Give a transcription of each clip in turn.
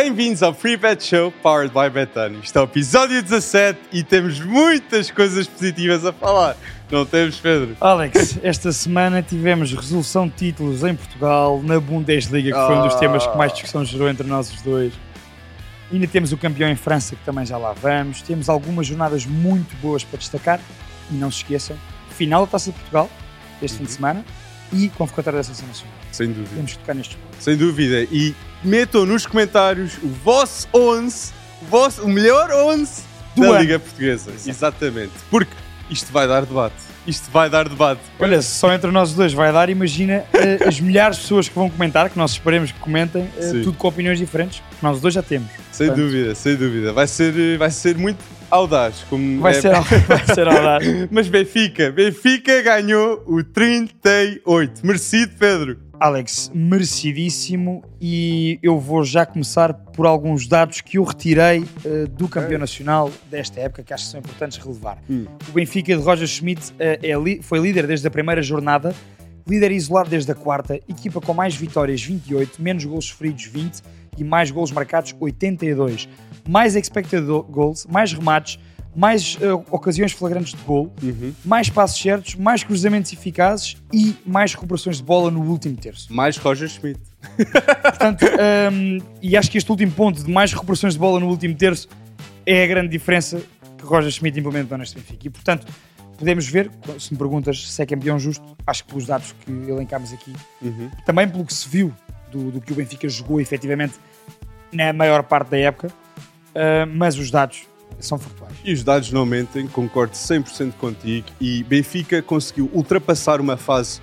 Bem-vindos ao Free Bet Show Powered by Betano. Isto é o episódio 17 e temos muitas coisas positivas a falar. Não temos, Pedro? Alex, esta semana tivemos resolução de títulos em Portugal, na Bundesliga, que foi um dos temas que mais discussão gerou entre nós os dois. Ainda temos o campeão em França, que também já lá vamos. Temos algumas jornadas muito boas para destacar. E não se esqueçam, final da Taça de Portugal, este fim de semana, e convocatória da Seleção Nacional. Sem dúvida. Temos que tocar nestes pontos. Sem dúvida. E metam nos comentários o vosso 11, o, vosso, o melhor 11 Do da ano. Liga Portuguesa. Exatamente. Porque isto vai dar debate. Isto vai dar debate. Olha, se só entre nós dois vai dar, imagina eh, as milhares de pessoas que vão comentar, que nós esperemos que comentem, eh, Sim. tudo com opiniões diferentes, que nós dois já temos. Sem Portanto, dúvida, sem dúvida. Vai ser, vai ser muito audaz. Como Vai é- ser, vai ser audaz. Mas Benfica, Benfica ganhou o 38. Merecido, Pedro. Alex, merecidíssimo e eu vou já começar por alguns dados que eu retirei eh, do campeão nacional desta época que acho que são importantes relevar. Hum. O Benfica de Roger Schmidt eh, é foi líder desde a primeira jornada, líder isolado desde a quarta, equipa com mais vitórias 28, menos gols sofridos 20 e mais gols marcados 82. Mais expected goals, mais remates, mais eh, ocasiões flagrantes de gol, Uhum. mais passos certos, mais cruzamentos eficazes e mais recuperações de bola no último terço. Mais Roger Schmidt. Portanto, hum, e acho que este último ponto de mais recuperações de bola no último terço é a grande diferença que Roger Schmidt implementou neste Benfica. E, portanto, podemos ver, se me perguntas se é campeão justo, acho que pelos dados que elencámos aqui, Uhum. também pelo que se viu do, do que o Benfica jogou efetivamente na maior parte da época, ah, mas os dados são factuais. E os dados não mentem, concordo 100% contigo. E Benfica conseguiu ultrapassar uma fase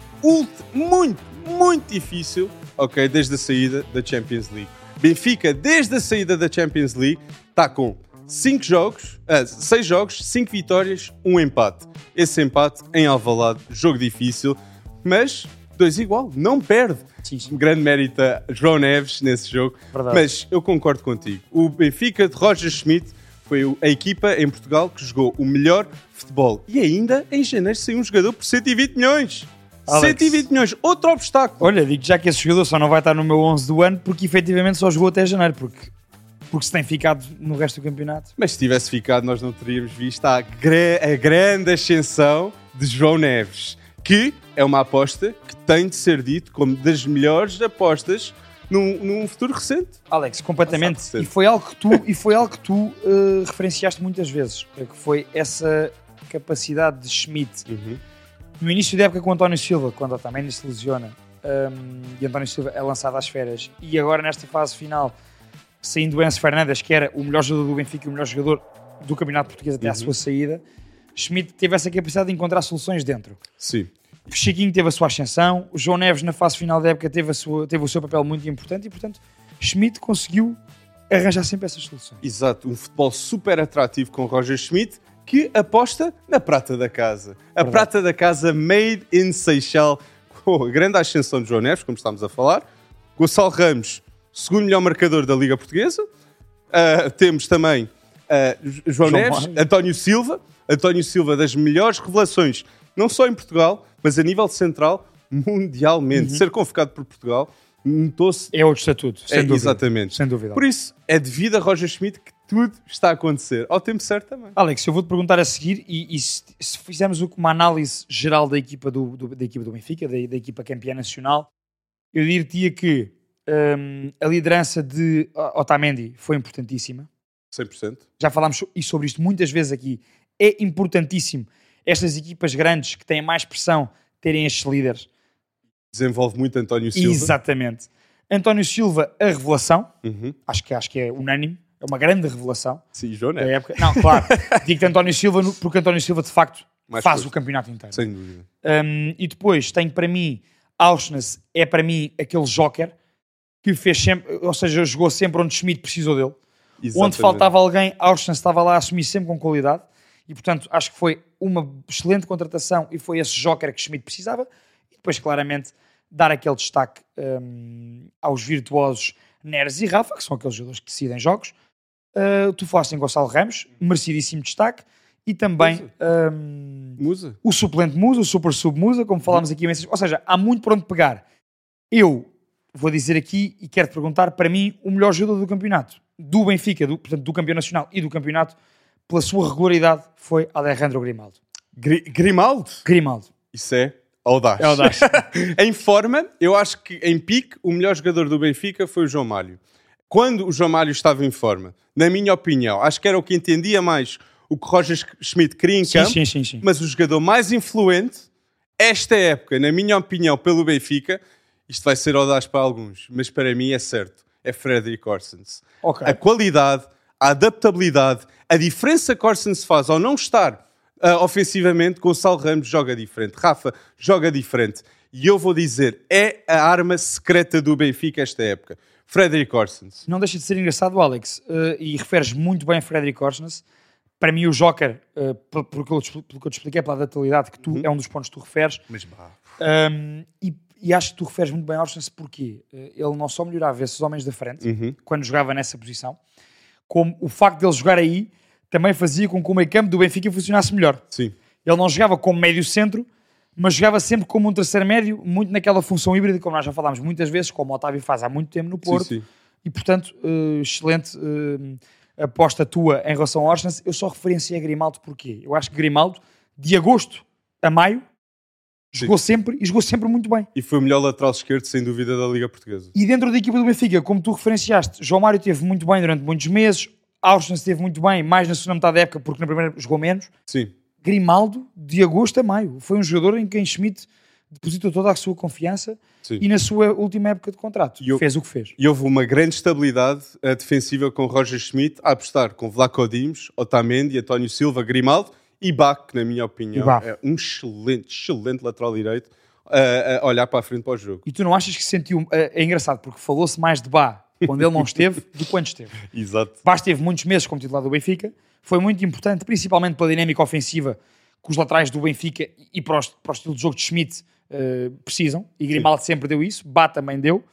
muito, muito difícil, ok, desde a saída da Champions League. Benfica, desde a saída da Champions League, está com 5 jogos, 6 jogos, 5 vitórias, um empate. Esse empate em Alvalade, jogo difícil, mas dois igual, não perde. Sim, sim. Grande mérito a João Neves nesse jogo. Verdade. Mas eu concordo contigo. O Benfica de Roger Schmidt foi a equipa em Portugal que jogou o melhor futebol. E ainda em janeiro saiu um jogador por 120 milhões. Alex. 120 milhões, outro obstáculo. Olha, digo já que esse jogador só não vai estar no meu 11 do ano porque efetivamente só jogou até janeiro, porque, porque se tem ficado no resto do campeonato. Mas se tivesse ficado, nós não teríamos visto a, gra- a grande ascensão de João Neves, que é uma aposta que tem de ser dito como das melhores apostas num, num futuro recente. Alex, completamente. Passado E foi algo que tu, e foi algo que tu eh, referenciaste muitas vezes, é que foi essa capacidade de Schmidt. No início da época com o António Silva, quando o Otamendi se lesiona, hum, e António Silva é lançado às férias, e agora nesta fase final, saindo o Enzo Fernandes, que era o melhor jogador do Benfica e o melhor jogador do Campeonato Português até à sua saída, Schmidt teve essa capacidade de encontrar soluções dentro. Sim. O Chiquinho teve a sua ascensão, o João Neves na fase final da época teve, a sua- teve o seu papel muito importante e, portanto, Schmidt conseguiu arranjar sempre essas soluções. Exato, um futebol super atrativo com Roger Schmidt que aposta na prata da casa. A prata da casa made in Seychelles, com a grande ascensão de João Neves, como estamos a falar. Gonçalo Ramos, segundo melhor marcador da Liga Portuguesa. Ah, temos também ah, João João Neves, Mário. António Silva. António Silva, das melhores revelações, não só em Portugal, mas a nível central, mundialmente. Ser convocado por Portugal, notou-se. É outro estatuto, sem É, dúvida. exatamente. Sem dúvida. Por isso, é devido a Roger Schmidt que tudo está a acontecer. Ao tempo certo também. Alex, eu vou-te perguntar a seguir, e, e se, se fizermos uma análise geral da equipa do, do- da equipa do Benfica, da, da equipa campeã nacional, eu diria que hum, a liderança de Otamendi foi importantíssima. 100%. Já falámos so- e sobre isto muitas vezes aqui. É importantíssimo estas equipas grandes que têm mais pressão terem estes líderes. Desenvolve muito António Silva. Exatamente. António Silva, a revelação, Uhum. acho que, acho que é unânime, é uma grande revelação. Sim, João da Neves. época. Não, claro. Digo-te António Silva porque António Silva de facto Mais faz o campeonato inteiro. Sem dúvida. Um, e depois tenho para mim Auschwitz é para mim aquele joker que fez sempre, ou seja, jogou sempre onde Schmidt precisou dele. Onde Exatamente. faltava alguém, Auschwitz estava lá a assumir sempre com qualidade. E portanto acho que foi uma excelente contratação e foi esse joker que Schmidt precisava. E depois, claramente, dar aquele destaque um, aos virtuosos Neres e Rafa, que são aqueles jogadores que decidem jogos. Uh, tu falaste em Gonçalo Ramos, merecidíssimo destaque. E também um, Musa. o suplente Musa, o super sub Musa, como falámos aqui. Ou seja, há muito por onde pegar. Eu vou dizer aqui e quero-te perguntar, para mim, o melhor jogador do campeonato, do Benfica, do, portanto, do campeão nacional e do campeonato, pela sua regularidade, foi Alejandro Grimaldo. Gri Grimaldo? Grimaldo. Isso é audaz. É audaz. em forma, eu acho que em pique, o melhor jogador do Benfica foi o João Mário. Quando o João Mário estava em forma, na minha opinião, acho que era o que entendia mais o que Roger Schmidt queria em Sim, campo, sim, sim, sim. mas o jogador mais influente, esta época, na minha opinião, pelo Benfica, isto vai ser audaz para alguns, mas para mim é certo, é Frederick Orsens. Ok. A qualidade, a adaptabilidade, a diferença que Orsens faz ao não estar ah, ofensivamente, Gonçalo Ramos joga diferente, Rafa joga diferente. E eu vou dizer, é a arma secreta do Benfica esta época. Frederick Orsens. Não deixa de ser engraçado, Alex, eh, e referes muito bem a Frederick Orsnes. Para mim, o Joker, eh, pelo, pelo que eu, pelo que eu te expliquei, pela adaptabilidade, que tu, é um dos pontos que tu referes, Mas bah, Um, e, e acho que tu referes muito bem a Orsnes porque eh, ele não só melhorava esses homens da frente, Uhum. quando jogava nessa posição, como o facto de ele jogar aí também fazia com que o meio campo do Benfica funcionasse melhor. sim. Ele não jogava como médio centro, mas jogava sempre como um terceiro médio, muito naquela função híbrida, como nós já falámos muitas vezes, como o Otávio faz há muito tempo no Porto. sim. E portanto, eh, excelente eh, aposta tua em relação ao Orsnes. Eu só referenciei a Grimaldo porque eu acho que Grimaldo, de agosto a maio, jogou sempre e jogou sempre muito bem. E foi o melhor lateral esquerdo, sem dúvida, da Liga Portuguesa. E dentro da equipa do Benfica, como tu referenciaste, João Mário teve muito bem durante muitos meses, Aursnes esteve muito bem, mais na segunda metade da época, porque na primeira jogou menos. Sim. Grimaldo, de agosto a maio, foi um jogador em quem Schmidt depositou toda a sua confiança Sim. e na sua última época de contrato E fez o que fez. E houve uma grande estabilidade defensiva com Roger Schmidt a apostar com Vlaco Dimos, Otamendi, António Silva, Grimaldo e Bach, que na minha opinião é um excelente, excelente lateral direito eh, a olhar para a frente para o jogo. E tu não achas que sentiu. É, é engraçado, porque falou-se mais de Bá quando ele não esteve do que quando esteve. Exato. Bá esteve muitos meses como titular do Benfica, foi muito importante, principalmente pela dinâmica ofensiva que os laterais do Benfica e para o, para o estilo de jogo de Schmidt eh, precisam. E Grimaldo sempre deu isso, Bá também deu.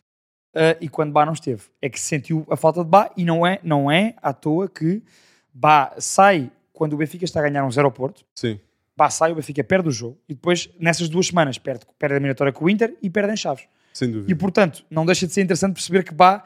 eh, e quando Bá não esteve, é que se sentiu a falta de Bá e não é, não é à toa que Bá sai quando o Benfica está a ganhar um zero ao Porto. Sim. Sai, o Benfica perde o jogo e depois, nessas duas semanas, perde, perde a eliminatória com o Inter e perde em Chaves. Sem E dúvida. portanto, não deixa de ser interessante perceber que Bá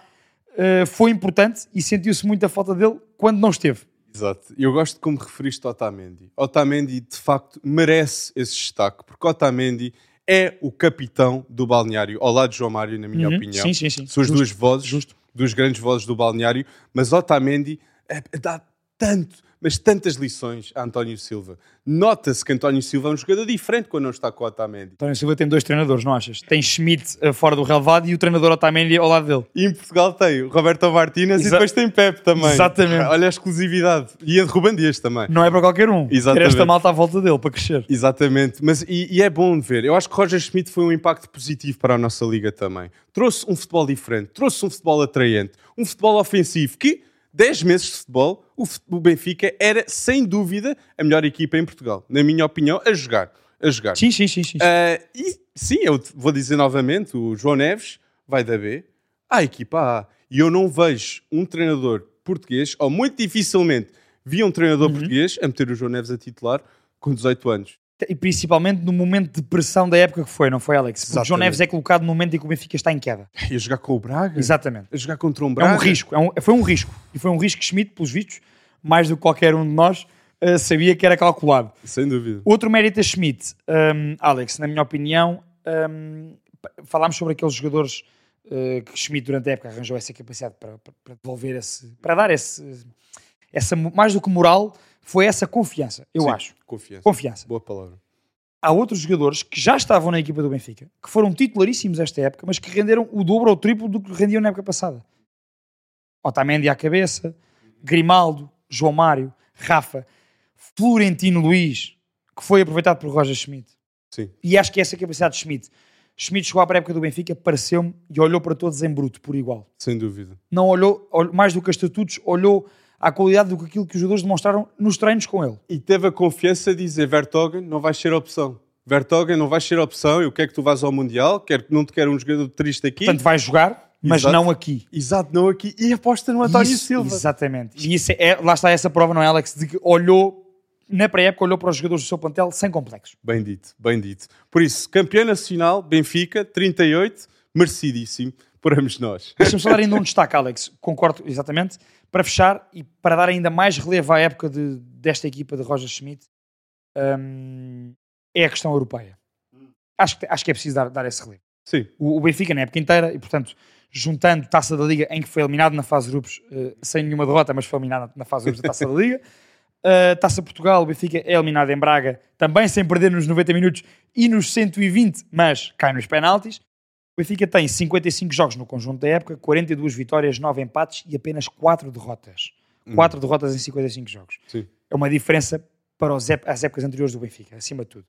eh, foi importante e sentiu-se muito a falta dele quando não esteve. Exato. Eu gosto de como referiste Otamendi. Otamendi, de facto, merece esse destaque, porque Otamendi é o capitão do balneário, ao lado de João Mário, na minha Uhum. opinião. Sim, sim, sim. São as duas vozes, Justo. dos grandes vozes do balneário, mas Otamendi eh, dá tanto, mas tantas lições a António Silva. Nota-se que António Silva é um jogador diferente quando não está com o Otamendi. António Silva tem dois treinadores, não achas? Tem Schmidt eh, fora do relevado e o treinador Otamendi ao lado dele. E em Portugal tem o Roberto Martínez e Exa- depois tem Pepe também. Exatamente. Olha a exclusividade. E a de Ruben Dias também. Não é para qualquer um. Exatamente. Ter esta malta à volta dele para crescer. Exatamente, mas e, e é bom ver. Eu acho que Roger Schmidt foi um impacto positivo para a nossa liga também. Trouxe um futebol diferente, trouxe um futebol atraente, um futebol ofensivo que, 10 meses de futebol, o, Benfica era sem dúvida a melhor equipa em Portugal, na minha opinião, a jogar. A jogar. Sim, sim, sim. sim. Ah, e sim, eu vou dizer novamente: o João Neves vai da B à equipa A. E eu não vejo um treinador português, ou muito dificilmente vi um treinador português a meter o João Neves a titular com 18 anos. E principalmente no momento de pressão da época que foi, não foi, Alex? Porque João Exatamente. Neves é colocado no momento em que o Benfica está em queda. E a jogar com o Braga? Exatamente. A jogar contra um É Braga? um risco. é um- foi um risco. E foi um risco que Schmidt, pelos vistos, mais do que qualquer um de nós, eh, sabia que era calculado. Sem dúvida. Outro mérito a Schmidt, hum, Alex, na minha opinião, hum, pa- falámos sobre aqueles jogadores eh, que Schmidt durante a época arranjou essa capacidade para, para- para devolver esse, para dar esse, essa, mais do que moral, foi essa confiança, eu Sim, acho. Confiança. Confiança. Boa palavra. Há outros jogadores que já estavam na equipa do Benfica, que foram titularíssimos esta época, mas que renderam o dobro ou o triplo do que rendiam na época passada. Otamendi à cabeça, Grimaldo, João Mário, Rafa, Florentino Luís, que foi aproveitado por Roger Schmidt. Sim. E acho que essa capacidade de Schmidt. Schmidt chegou à pré-época do Benfica, pareceu-me e olhou para todos em bruto, por igual. Sem dúvida. Não olhou, mais do que estatutos, olhou à qualidade do que aquilo que os jogadores demonstraram nos treinos com ele. E teve a confiança de dizer: Vertogen, não vais ser opção. Vertogen, não vais ser opção. Eu quero que tu vás ao Mundial. Quero, não te quero um jogador triste aqui. Portanto, vai jogar, mas Exato. não aqui. Exato, não aqui. E aposta no António Isso, Silva. Exatamente. E isso é, é- lá está essa prova, não é, Alex? De que olhou, na pré-época, olhou para os jogadores do seu plantel sem complexos. Bem dito, bem dito. Por isso, campeão nacional, Benfica, 38, merecidíssimo. celebramos nós. Deixa-me só dar ainda um destaque, Alex. Concordo, exatamente. Para fechar e para dar ainda mais relevo à época de, desta equipa de Roger Schmidt, hum, é a questão europeia. Acho que, acho que é preciso dar, dar esse relevo. Sim. O, o Benfica, na época inteira, e portanto, juntando Taça da Liga, em que foi eliminado na fase de grupos, uh, sem nenhuma derrota, mas foi eliminado na fase de grupos da Taça da Liga. Uh, Taça Portugal, o Benfica é eliminado em Braga, também sem perder nos 90 minutos e nos 120, mas cai nos penaltis. O Benfica tem 55 jogos no conjunto da época, 42 vitórias, 9 empates e apenas 4 derrotas. 4 hum. derrotas em 55 jogos. Sim. É uma diferença para os, as épocas anteriores do Benfica, acima de tudo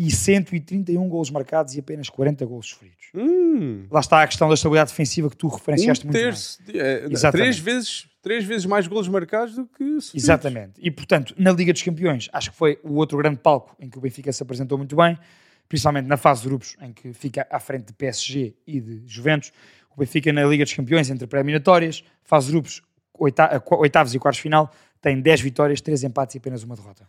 e 131 golos marcados e apenas 40 golos sofridos. Hum. Lá está a questão da estabilidade defensiva que tu referenciaste um muito terço, bem. É, três, vezes, três vezes mais golos marcados do que sofridos. Exatamente. E, portanto, na Liga dos Campeões, acho que foi o outro grande palco em que o Benfica se apresentou muito bem, principalmente na fase de grupos, em que fica à frente de PSG e de Juventus. O Benfica na Liga dos Campeões, entre pré-eliminatórias, fase de grupos, oitavos e quartos final, tem 10 vitórias, 3 empates e apenas uma derrota.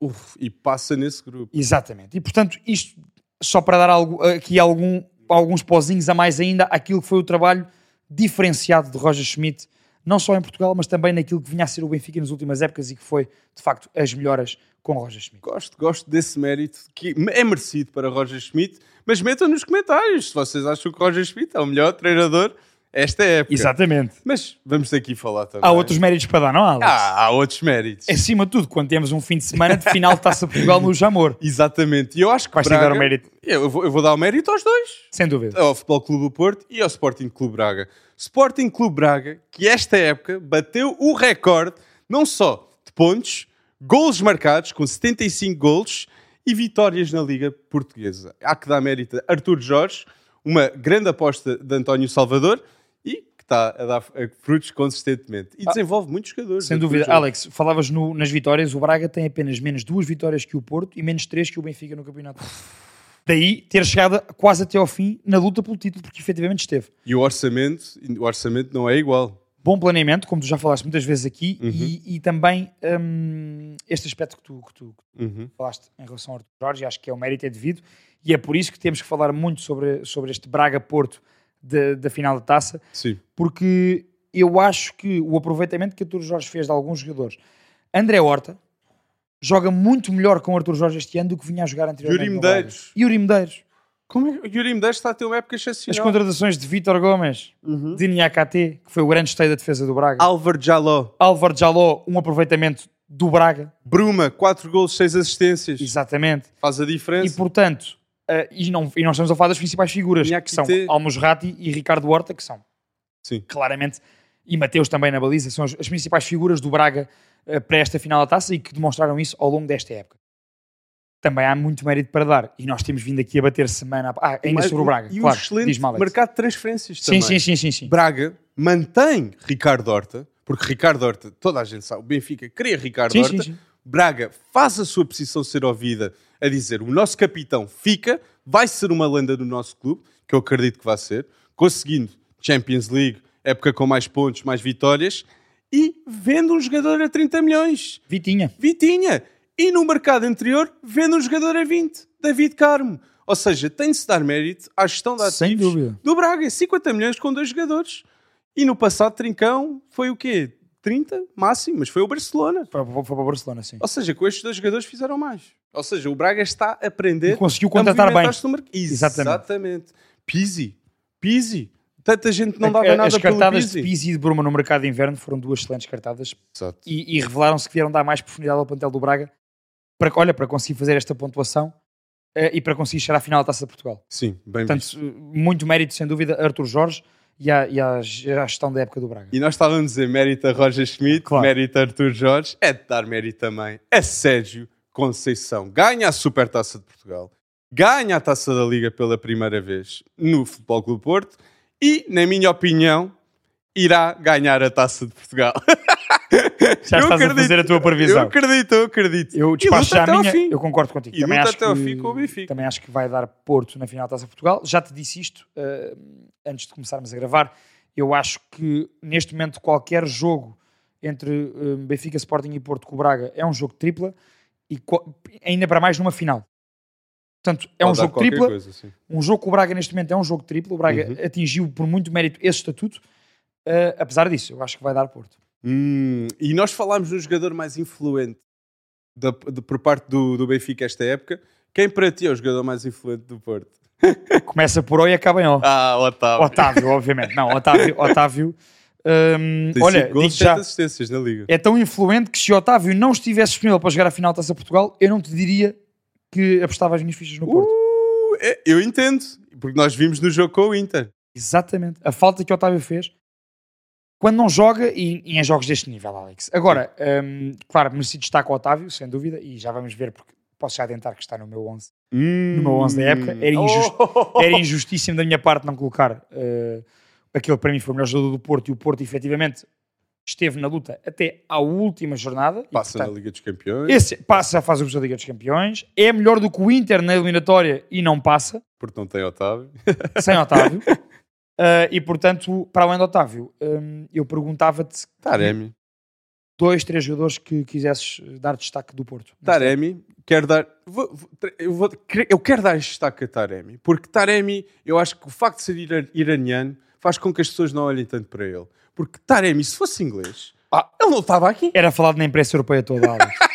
Uf, e passa nesse grupo. Exatamente. E portanto, isto só para dar algo, aqui algum, alguns pozinhos a mais ainda aquilo que foi o trabalho diferenciado de Roger Schmidt, não só em Portugal, mas também naquilo que vinha a ser o Benfica nas últimas épocas e que foi, de facto, as melhoras com Roger Schmidt. Gosto, gosto desse mérito que é merecido para Roger Schmidt, mas metam nos comentários se vocês acham que Roger Schmidt é o melhor treinador esta época. Exatamente. Mas vamos aqui falar também. Há outros méritos para dar, não há, Alex? Há, há outros méritos. Acima de tudo, quando temos um fim de semana de final de Taça Portugal no Jamor. Exatamente. E eu acho que Vais Braga, dar o mérito. Eu vou, eu vou dar o mérito aos dois. Sem dúvida. Ao Futebol Clube do Porto e ao Sporting Clube Braga. Sporting Clube Braga, que esta época bateu o recorde, não só de pontos, golos marcados, com 75 golos, e vitórias na Liga Portuguesa. Há que dar mérito a Artur Jorge, uma grande aposta de António Salvador, está a dar frutos consistentemente. E ah, desenvolve muitos jogadores. Sem dúvida. Alex, falavas no, nas vitórias, o Braga tem apenas menos duas vitórias que o Porto e menos três que o Benfica no campeonato. Daí ter chegado quase até ao fim na luta pelo título, porque efetivamente esteve. E o orçamento, o orçamento não é igual. Bom planeamento, como tu já falaste muitas vezes aqui, uhum. e, e, também um, este aspecto que tu, que tu, uhum. falaste em relação ao Arthur Jorge, acho que é o mérito é devido, e é por isso que temos que falar muito sobre, sobre este Braga-Porto da final da taça, Sim. porque eu acho que o aproveitamento que Artur Jorge fez de alguns jogadores, André Horta joga muito melhor com o Artur Jorge este ano do que vinha a jogar anteriormente. Yuri Medeiros. Yuri Medeiros. Como é? Yuri Medeiros está a ter uma época excepcional. As contratações de Vítor Gomes, uhum. de Niakate, que foi o grande esteio da defesa do Braga. Álvaro Jaló. Álvaro Jaló, um aproveitamento do Braga. Bruma, 4 gols, 6 assistências. Exatamente. Faz a diferença. E portanto, Uh, e, não, e nós estamos a falar das principais figuras, que são ter... Almos Ratti e Ricardo Horta, que são Sim. claramente, e Mateus também na baliza, são as, as principais figuras do Braga uh, para esta final da taça e que demonstraram isso ao longo desta época. Também há muito mérito para dar. E nós temos vindo aqui a bater semana. Ah, ainda sobre o Braga. E claro, um excelente mercado de transferências sim, também. Sim, sim, sim, sim. Braga mantém Ricardo Horta, porque Ricardo Horta, toda a gente sabe, o Benfica queria Ricardo sim, Horta. Sim, sim. Braga faz a sua posição ser ouvida a dizer o nosso capitão fica, vai ser uma lenda do nosso clube, que eu acredito que vai ser, conseguindo Champions League, época com mais pontos, mais vitórias, e vendo um jogador a 30 milhões. Vitinha. Vitinha. E no mercado anterior, vendo um jogador a 20, David Carmo. Ou seja, tem de se dar mérito à gestão da ativos do Braga. 50 milhões com dois jogadores. E no passado, Trincão foi o quê? 30 máximo, mas foi o Barcelona. Foi, foi para o Barcelona, sim. Ou seja, com estes dois jogadores fizeram mais. Ou seja, o Braga está a aprender. E conseguiu contratar bem. Exatamente. Exatamente. Pizzi. Pizzi. Tanta gente não dava nada As cartadas de Pizzi e de Bruma no mercado de inverno foram duas excelentes cartadas. Exato. E, e revelaram-se que vieram dar mais profundidade ao plantel do Braga para, olha, para conseguir fazer esta pontuação uh, e para conseguir chegar à final da Taça de Portugal. Sim, bem Portanto, visto. muito mérito, sem dúvida, Arthur Jorge e à, e à gestão da época do Braga. E nós estávamos a dizer mérito a Roger Schmidt, claro. mérito a Arthur Jorge, é de dar mérito também a Sérgio Conceição. Ganha a Supertaça de Portugal, ganha a Taça da Liga pela primeira vez no Futebol Clube Porto e, na minha opinião, irá ganhar a Taça de Portugal. Já estás acredito, a fazer a tua previsão. Eu acredito, eu acredito. Eu despacho já a minha, eu concordo contigo. E também acho até que, ao fim com o Benfica. Também acho que vai dar Porto na final da Taça de Portugal. Já te disse isto uh, antes de começarmos a gravar. Eu acho que neste momento qualquer jogo entre uh, Benfica, Sporting e Porto com o Braga é um jogo tripla e ainda para mais numa final. Portanto, é um Pode dar jogo tripla. coisa. Um jogo com o Braga neste momento é um jogo triplo. O Braga Uhum. atingiu por muito mérito esse estatuto. Uh, apesar disso, eu acho que vai dar Porto. Hum, e nós falámos do jogador mais influente da- de- por parte do, do Benfica esta época. Quem para ti é o jogador mais influente do Porto? Começa por O e acaba em O. Ah, Otávio. Otávio, obviamente. Não, Otávio, Otávio hum, Tem olha, gols, já, assistências na Liga. é tão influente que se Otávio não estivesse disponível para jogar a final da Taça Portugal, eu não te diria que apostava as minhas fichas no Porto. Uh, é- eu entendo, porque nós vimos no jogo com o Inter. Exatamente. A falta que o Otávio fez quando não joga e, e em jogos deste nível, Alex. Agora, hum, claro, merecido destaque ao Otávio, sem dúvida, e já vamos ver porque posso já adiantar que está no meu 11. No meu 11 da época, era injusto. Oh! Era injustíssimo da minha parte não colocar uh, aquele que para mim foi o melhor jogador do Porto e o Porto efetivamente esteve na luta até à última jornada. e, Passa portanto, na Liga dos Campeões, Esse passa a fase da Liga dos Campeões, é melhor do que o Inter na eliminatória e não passa, porque não tem Otávio. sem Otávio. Uh, e portanto, para além do Otávio, um, eu perguntava-te Taremi. dois, três jogadores que quisesses dar destaque do Porto. Taremi, quero dar. vou- vou- eu, vou- eu quero dar destaque a Taremi, porque Taremi, eu acho que o facto de ser ira- iraniano faz com que as pessoas não olhem tanto para ele. Porque Taremi, se fosse inglês, Ah. ele não estava aqui. Era falado na imprensa europeia toda, Alex.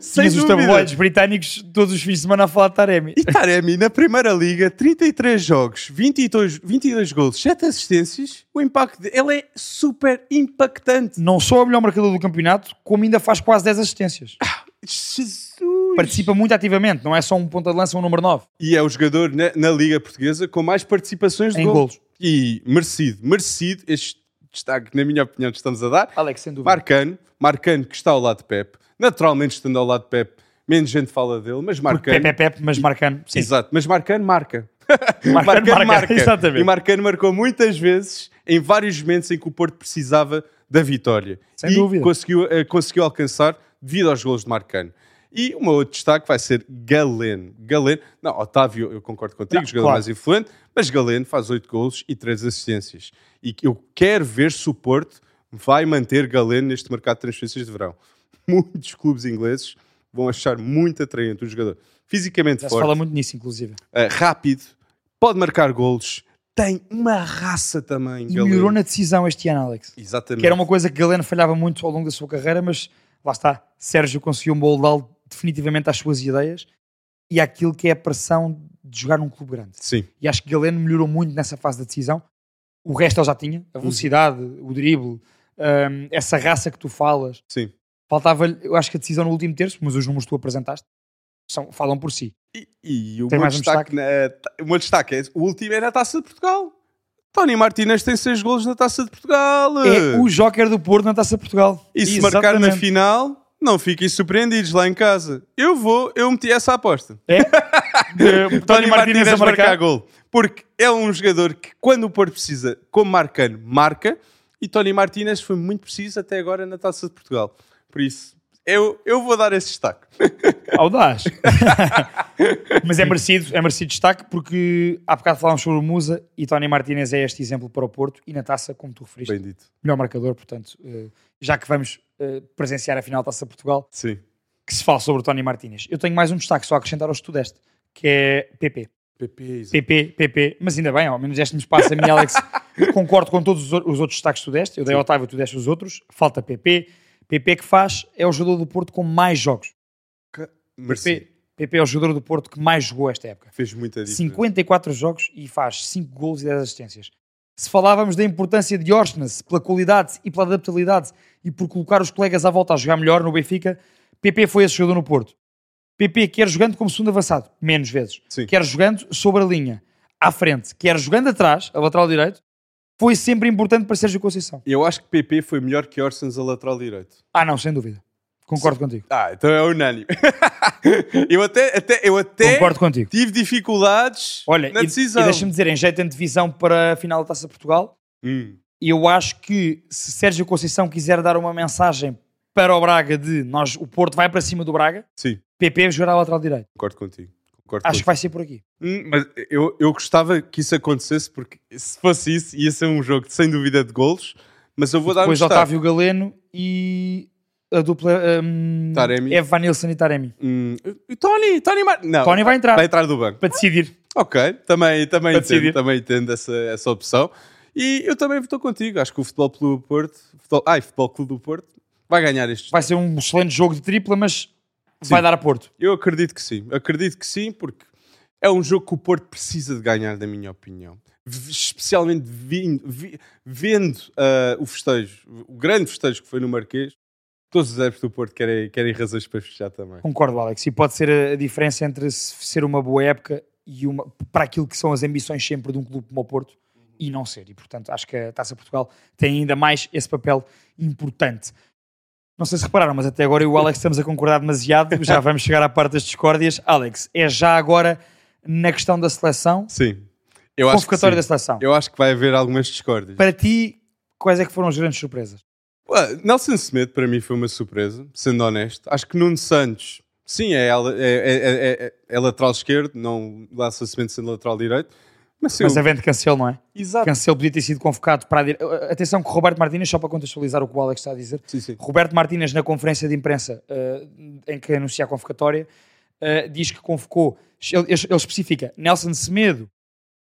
Sem os tabloides britânicos todos os fins de semana a falar de Taremi. E Taremi, na Primeira Liga, 33 jogos, 22, 22 gols, 7 assistências. O impacto dele ele é super impactante. Não só é o melhor marcador do campeonato, como ainda faz quase 10 assistências. Jesus! Participa muito ativamente, não é só um ponta de lança um número 9 E é o jogador na, na Liga Portuguesa com mais participações de em gol. golos. E merecido, merecido este destaque, na minha opinião, que estamos a dar. Alex, sem dúvida. Marcano, Marcano que está ao lado de Pep. Naturalmente, estando ao lado de Pep, menos gente fala dele, mas Marcano. Pepe, Pepe, mas marcando. Sim. Exato, mas Marcano marca. Marcano marca, exatamente. E Marcano marcou muitas vezes em vários momentos em que o Porto precisava da vitória. Sem e dúvida. Conseguiu, eh, conseguiu alcançar devido aos golos de Marcano. E um outro destaque vai ser Galeno. Galeno, não, Otávio, eu concordo contigo, Não, jogador claro. mais influente, mas Galeno faz 8 golos e 3 assistências. E eu quero ver se o Porto vai manter Galeno neste mercado de transferências de verão. Muitos clubes ingleses vão achar muito atraente o jogador. Fisicamente Já se forte, fala muito nisso, inclusive. Uh, rápido, pode marcar golos, tem uma raça também. E Galeno. melhorou na decisão este ano, Alex. Exatamente. Que era uma coisa que Galeno falhava muito ao longo da sua carreira, mas lá está. Sérgio conseguiu moldá-lo definitivamente às suas ideias e àquilo que é a pressão de jogar num clube grande. Sim, E acho que Galeno melhorou muito nessa fase da decisão. O resto ele já tinha, a velocidade, o drible, hum, essa raça que tu falas. sim. Faltava-lhe, eu acho que a decisão no último terço, mas os números que tu apresentaste são, falam por si. E, e o Tem meu mais um destaque, na, o meu destaque é o último é na Taça de Portugal. Tony Martínez tem 6 golos na Taça de Portugal. É o Joker do Porto na Taça de Portugal. E se marcar na final, não fiquem surpreendidos lá em casa. Eu vou, eu meti essa aposta. É? De Tony Martínez a marcar. gol. Porque é um jogador que, quando o Porto precisa, como marcano, marca. E Tony Martínez foi muito preciso até agora na Taça de Portugal. Por isso, eu, eu vou dar esse destaque. Audaz. Mas é merecido, é merecido destaque porque há bocado falámos sobre o Musa e Tony Martínez é este exemplo para o Porto e na taça, como tu referiste, Bem dito. melhor marcador. Portanto, eh, já que vamos eh, presenciar a final da Taça Portugal, Sim. que se fala sobre o Tony Martínez. Eu tenho mais um destaque só a acrescentar aos que tu deste, que é PP. PP. PP, PP, mas ainda bem, ao menos deste-me espaço a mim, Alex. Concordo com todos os, outros destaques que tu deste. Eu dei ao Otávio, tu deste os outros. Falta PP. PP que faz é o jogador do Porto com mais jogos. PP, PP é o jogador do Porto que mais jogou esta época. Fez muita diferença. 54 jogos e faz 5 gols e 10 assistências. Se falávamos da importância de Orsnes pela qualidade e pela adaptabilidade e por colocar os colegas à volta a jogar melhor no Benfica, PP foi esse jogador no Porto. PP quer jogando como segundo avançado, menos vezes. Sim. Quer jogando sobre a linha, à frente. Quer jogando atrás, a lateral direito. Foi sempre importante para Sérgio Conceição. Eu acho que PP foi melhor que Orsens a lateral direito. Ah, não, sem dúvida. Concordo contigo. Ah, então é unânime. eu até, até, eu até Concordo contigo. tive dificuldades Olha, na e, e decisão. deixa-me dizer, em jeito de antevisão para a final da Taça de Portugal, Hum, eu acho que se Sérgio Conceição quiser dar uma mensagem para o Braga de nós, o Porto vai para cima do Braga, sim, PP jogará lateral direito. concordo contigo. Concordo Acho que contigo. vai ser por aqui. Hum, mas eu, eu gostava que isso acontecesse porque se fosse isso ia ser um jogo sem dúvida de golos. Mas eu vou dar um Depois destaque. Otávio Galeno e a dupla um, Taremi. é Van Nilsson e Taremi. Hum, e Tony, Tony Mar... Não, Tony vai entrar vai entrar do banco. para decidir. Ok, também, também, entendo, também entendo essa, essa opção. E eu também estou contigo. Acho que o Futebol Clube do Porto, futebol, ai, Futebol Clube do Porto, vai ganhar este. Vai ser um excelente jogo de tripla, mas vai dar a Porto. Eu acredito que sim. Acredito que sim, porque é um jogo que o Porto precisa de ganhar, na minha opinião. Especialmente vindo- vi- vendo ah, o festejo, o grande festejo que foi no Marquês, todos os adeptos do Porto querem, querem razões para festejar também. Concordo, Alex. E pode ser a, a diferença entre se- ser uma boa época e uma para aquilo que são as ambições sempre de um clube como o Porto e não ser. E portanto, acho que a Taça Portugal tem ainda mais esse papel importante. Não sei se repararam, mas até agora eu e o Alex estamos a concordar demasiado. Já vamos chegar à parte das discórdias. Alex, é já agora na questão da seleção, Sim. Eu acho que convocatória da seleção. Eu acho que vai haver algumas discórdias. Para ti, quais é que foram as grandes surpresas? Ué, Nelson Smith para mim foi uma surpresa, sendo honesto. Acho que Nuno Santos, sim, é, é, é- é- é- é lateral esquerdo, não Nelson Smith sendo lateral direito. Mas, eu, Mas Cancelo, não é? exato. Cancelo podia ter sido convocado para a dire... Atenção que Roberto Martínez, só para contextualizar o que o Alex está a dizer, Sim, sim. Roberto Martínez, na conferência de imprensa eh, em que anuncia a convocatória, eh, diz que convocou, ele, ele especifica Nelson Semedo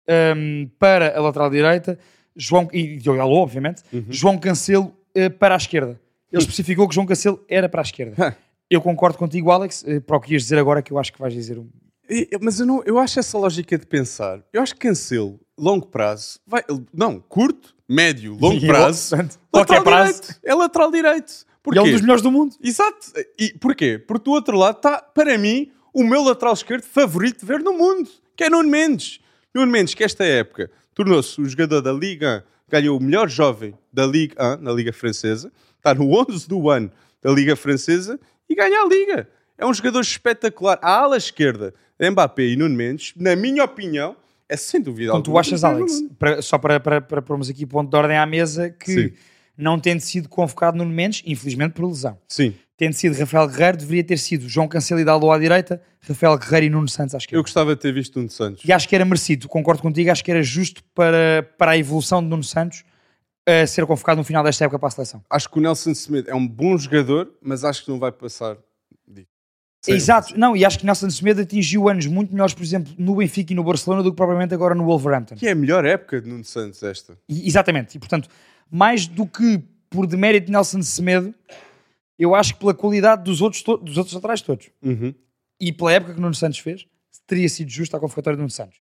ehm, para a lateral direita, João, e Diogo obviamente, Uhum. João Cancelo eh, para a esquerda. Ele especificou que João Cancelo era para a esquerda. Eu concordo contigo, Alex, para o que ias dizer agora, que eu acho que vais dizer um. E- Mas eu, não, eu acho essa lógica de pensar. Eu acho que Cancelo, longo prazo, vai, não, curto, médio, longo prazo. Qualquer lateral prazo. direito, é lateral direito. E Porquê? é um dos melhores do mundo. Exato. E porquê? Porque do outro lado está, para mim, o meu lateral esquerdo favorito de ver no mundo, que é Nuno Mendes. Nuno Mendes, que esta época tornou-se o jogador da Liga 1, ganhou o melhor jovem da Liga 1, na Liga Francesa, está no 11 do ano da Liga Francesa e ganha a Liga. É um jogador espetacular. A ala esquerda, Mbappé e Nuno Mendes, na minha opinião, é sem dúvida Então tu achas, Alex, para- só para, para, para pormos aqui ponto de ordem à mesa, que Sim. não tendo sido convocado Nuno Mendes, infelizmente por lesão, Sim. tendo sido Rafael Guerreiro, deveria ter sido João Cancelo e Dalot à direita, Rafael Guerreiro e Nuno Santos à Eu esquerda. gostava de ter visto Nuno Santos. E acho que era merecido, concordo contigo, acho que era justo para, para a evolução de Nuno Santos a ser convocado no final desta época para a seleção. Acho que o Nelson Smith é um bom jogador, mas acho que não vai passar. Sei. Exato, não, e acho que Nelson Semedo atingiu anos muito melhores, por exemplo, no Benfica e no Barcelona do que propriamente agora no Wolverhampton. Que é a melhor época de Nuno Santos esta. E- exatamente, e portanto, mais do que por demérito de Nelson Semedo, eu acho que pela qualidade dos outros, dos outros laterais todos Uhum. e pela época que Nuno Santos fez, teria sido justo a convocatória do Nuno Santos.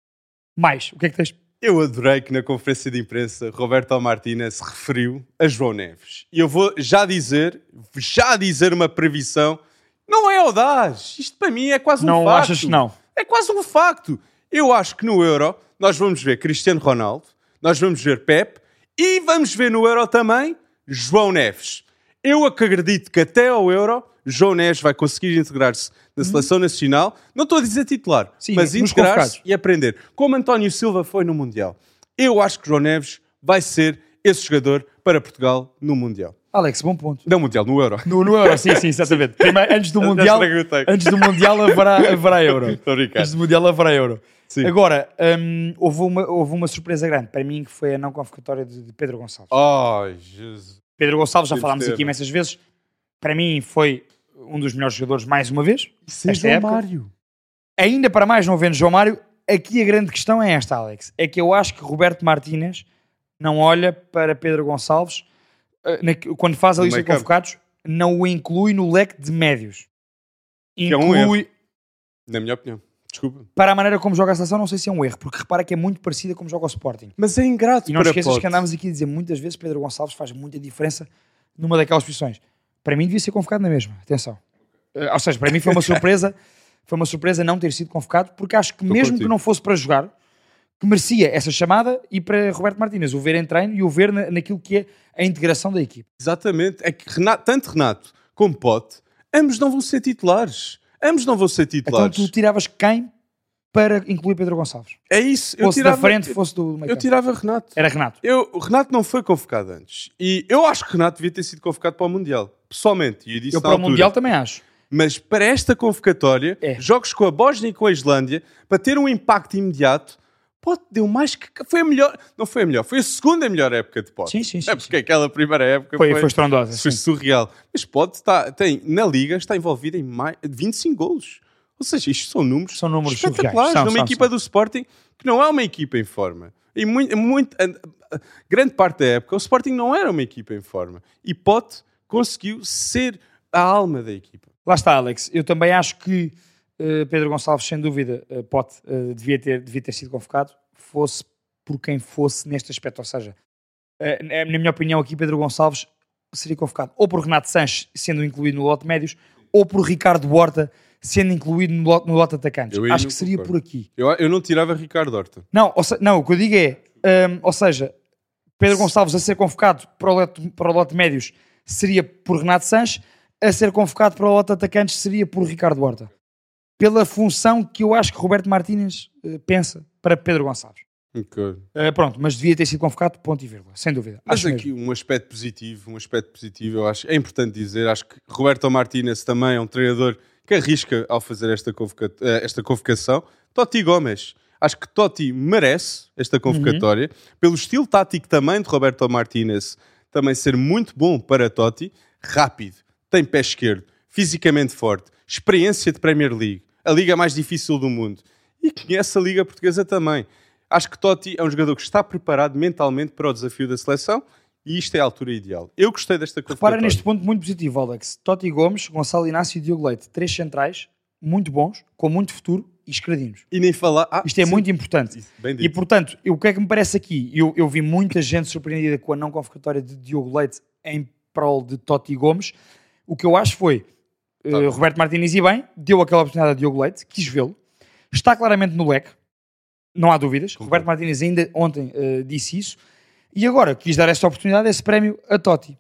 Mais, o que é que tens? Eu adorei que na conferência de imprensa Roberto Martínez se referiu a João Neves. E eu vou já dizer, já dizer uma previsão. Não é audaz. Isto para mim é quase um não facto. achas que não? É quase um facto. Eu acho que no Euro nós vamos ver Cristiano Ronaldo, nós vamos ver Pep e vamos ver no Euro também João Neves. Eu acredito que até ao Euro João Neves vai conseguir integrar-se na seleção nacional. Não estou a dizer titular. Sim, mas integrar-se e aprender. Como António Silva foi no Mundial. Eu acho que João Neves vai ser esse jogador para Portugal no Mundial. Alex, bom ponto. Não Mundial, no Euro. No, no Euro, sim, sim, exatamente. Primeiro, antes do Mundial, antes do Mundial haverá, haverá Euro. Estou. Antes do Mundial haverá Euro. Sim. Agora, hum, houve, uma, houve uma surpresa grande para mim que foi a não convocatória de, de Pedro Gonçalves. Ai, Jesus. Pedro Gonçalves, já falámos aqui imensas vezes, para mim foi um dos melhores jogadores mais uma vez. É Esta João época? Mário. Ainda para mais não vendo João Mário, aqui a grande questão é esta, Alex. É que eu acho que Roberto Martínez não olha para Pedro Gonçalves quando faz a lista de convocados, não o inclui no leque de médios. é um Inclui, Na minha opinião. Desculpa. para a maneira como joga a seleção, não sei se é um erro, porque repara que é muito parecida como joga o Sporting. Mas é ingrato E não esqueças Pote. que andámos aqui a dizer muitas vezes Pedro Gonçalves faz muita diferença numa daquelas posições. Para mim devia ser convocado na mesma, atenção. Eh, Ou seja, para mim foi uma surpresa, foi uma surpresa não ter sido convocado, porque acho que Estou mesmo contigo. que não fosse para jogar, que merecia essa chamada e para Roberto Martínez o ver em treino e o ver na- naquilo que é a integração da equipe. Exatamente. É que Renato- tanto Renato como Pote, ambos não vão ser titulares. Ambos não vão ser Então titulares. tu tiravas quem para incluir Pedro Gonçalves? É isso. Eu Fosse tirava, da frente, fosse do meio eu tirava Renato. Era Renato. Eu, o Renato não foi convocado antes. E eu acho que Renato devia ter sido convocado para o Mundial. Pessoalmente. E eu disse Eu para o altura. Mundial também acho. Mas para esta convocatória, É. jogos com a Bósnia e com a Islândia, para ter um impacto imediato, Pote deu mais que. Foi a melhor. Não foi a melhor, foi a segunda melhor época de Pote. Sim, sim, sim. É porque aquela primeira época Foi, foi, foi estrondosa. foi sim. surreal. Mas Pote está, tem, na Liga está envolvido em mais, 25 golos. Ou seja, isto são números, São números espetaculares. São, numa são, equipa são. do Sporting que não é uma equipa em forma. E muito, muito, grande parte da época o Sporting não era uma equipa em forma. E Pote conseguiu ser a alma da equipa. Lá está, Alex. Eu também acho que Pedro Gonçalves, sem dúvida, uh, Pote eh, devia, ter, devia ter sido convocado, fosse por quem fosse neste aspecto. Ou seja, eh, na minha opinião, aqui Pedro Gonçalves seria convocado ou por Renato Sanches, sendo incluído no lote de médios, ou por Ricardo Horta, sendo incluído no lote, no lote atacantes. Acho que seria concordo. por aqui. Eu, eu não tirava Ricardo Horta. Não, se- não, o que eu digo é, hum, ou seja, Pedro Gonçalves a ser convocado para o, lote, para o lote de médios seria por Renato Sanches, a ser convocado para o lote de atacantes seria por Ricardo Horta. Pela função que eu acho que Roberto Martínez eh, pensa para Pedro Gonçalves. Ok. Eh, pronto, mas devia ter sido convocado, ponto e vírgula, sem dúvida. Mas Acho aqui um aspecto positivo, um aspecto positivo, eu acho, é importante dizer, acho que Roberto Martínez também é um treinador que arrisca ao fazer esta, convoca- eh, esta convocação. Totti Gomes, acho que Totti merece esta convocatória, pelo estilo tático também de Roberto Martínez, também ser muito bom para Totti, rápido, tem pé esquerdo, fisicamente forte, experiência de Premier League, a liga mais difícil do mundo, e conhece a liga portuguesa também. Acho que Totti é um jogador que está preparado mentalmente para o desafio da seleção e isto é a altura ideal. Eu gostei desta Repara convocatória. neste ponto muito positivo, Alex. Totti Gomes, Gonçalo Inácio e Diogo Leite. Três centrais, muito bons, com muito futuro e escredinos. E nem falar... Ah, Isto é sim, muito importante. isso, E portanto, o que é que me parece aqui? Eu, eu vi muita gente surpreendida com a não convocatória de Diogo Leite em prol de Totti Gomes. O que eu acho foi Tá. Roberto Martínez e bem, deu aquela oportunidade a Diogo Leite, quis vê-lo, está claramente no leque, não há dúvidas. Roberto Martínez ainda ontem eh, disse isso e agora quis dar esta oportunidade, esse prémio a Totti.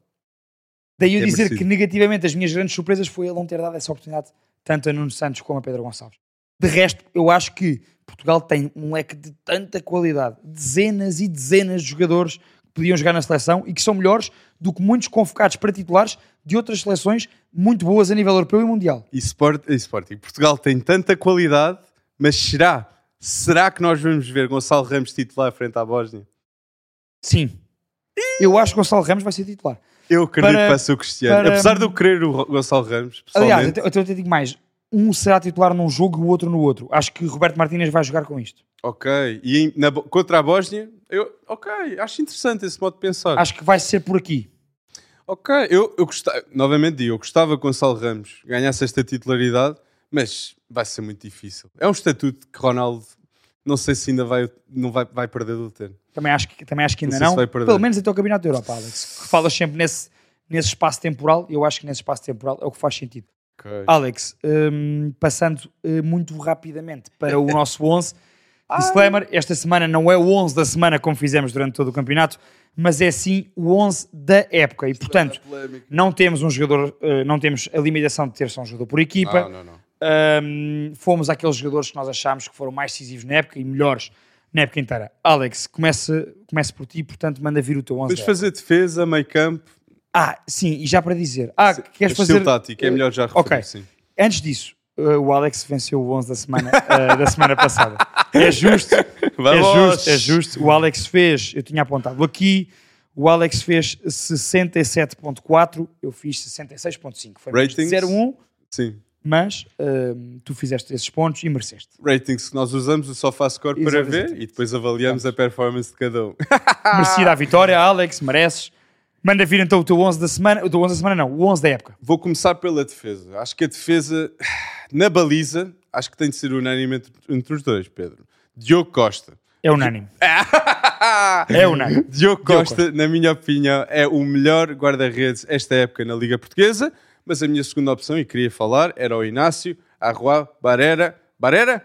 Daí eu É dizer merecido. que negativamente as minhas grandes surpresas foi ele não ter dado essa oportunidade tanto a Nuno Santos como a Pedro Gonçalves. De resto, eu acho que Portugal tem um leque de tanta qualidade, dezenas e dezenas de jogadores podiam jogar na seleção e que são melhores do que muitos convocados para titulares de outras seleções muito boas a nível europeu e mundial. E Sport, e Sporting. Portugal tem tanta qualidade, mas será? Será que nós vamos ver Gonçalo Ramos titular frente à Bósnia? Sim. Eu acho que Gonçalo Ramos vai ser titular. Eu acredito Para- que vai ser o Cristiano. para- Apesar de eu querer o Gonçalo Ramos, Aliás, pessoalmente. eu te, eu te digo mais. Um será titular num jogo e o outro no outro. Acho que Roberto Martínez vai jogar com isto. Ok. E na contra a Bósnia, eu, ok, acho interessante esse modo de pensar. Acho que vai ser por aqui. Ok, eu, eu gostava, novamente digo, eu gostava que Gonçalo Ramos ganhasse esta titularidade, mas vai ser muito difícil. É um estatuto que Ronaldo, não sei se ainda vai, não vai, vai perder do ter. Também acho que, também acho que ainda Não não. Pelo menos até o Campeonato da Europa, Alex. Que falas sempre nesse, nesse espaço temporal. Eu acho que nesse espaço temporal é o que faz sentido. Ok. Alex, hum, passando eh, muito rapidamente para o nosso 11. Disclaimer, esta semana não é o 11 da semana como fizemos durante todo o campeonato, mas é sim o 11 da época. E, portanto, não temos um jogador, eh, não temos a limitação de ter só um jogador por equipa. Não, não, não. Um, fomos àqueles jogadores que nós achámos que foram mais decisivos na época e melhores na época inteira. Alex, comece, comece por ti, portanto, manda vir o teu 11. Vamos fazer defesa, meio campo, Ah, sim, e já para dizer. Ah, queres estilo fazer. tático, é melhor já referir, Ok. sim. Antes disso, uh, o Alex venceu o 11 da semana, uh, da semana passada. É justo, é Vamos! justo, é justo. O Alex fez, eu tinha apontado aqui, o Alex fez 67.4, eu fiz 66.5. Foi menos de Ratings? 0.1, Sim. mas um, tu fizeste esses pontos e mereceste. Ratings que nós usamos, o SofaScore para ver e depois avaliamos a performance de cada um. Merecida a vitória, Alex, mereces. Manda vir então o teu 11 da semana, o teu 11 da semana não, o 11 da época. Vou começar pela defesa. Acho que a defesa, na baliza, acho que tem de ser unânime entre, entre os dois, Pedro. Diogo Costa. É unânime. É unânime. Diogo Diogo Costa, na minha opinião, é o melhor guarda-redes esta época na Liga Portuguesa, mas a minha segunda opção, e queria falar, era o Inácio Arroa Barera. Barera?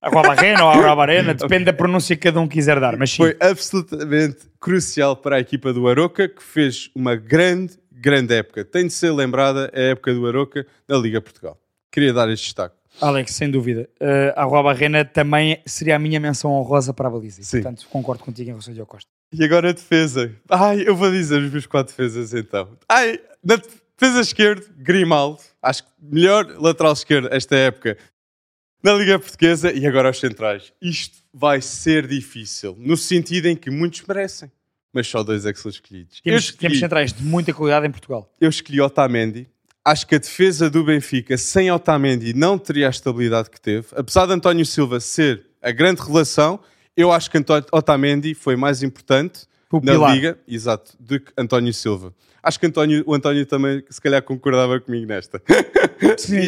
Agua Barrena ou Agua Barena, depende da pronúncia que cada um quiser dar, mas sim. Foi absolutamente crucial para a equipa do Aroca, que fez uma grande, grande época. Tem de ser lembrada a época do Aroca na Liga Portugal. Queria dar este destaque. Alex, sem dúvida. Uh, a Rua Barrena também seria a minha menção honrosa para a baliza. Sim. Portanto, concordo contigo em relação ao Costa. E agora a defesa. Ai, eu vou dizer os meus quatro defesas então. Ai, na defesa esquerda, Grimaldo. Acho que melhor lateral esquerdo esta época. Na Liga Portuguesa e agora aos centrais. Isto vai ser difícil, no sentido em que muitos merecem, mas só dois é que são escolhidos. Temos, escolhi, temos centrais de muita qualidade em Portugal. eu escolhi Otamendi. Acho que a defesa do Benfica sem Otamendi não teria a estabilidade que teve. Apesar de António Silva ser a grande relação, eu acho que Antó- Otamendi foi mais importante O na pilar. Liga, exato, que António Silva. Acho que António, o António também, se calhar, concordava comigo nesta. Sim.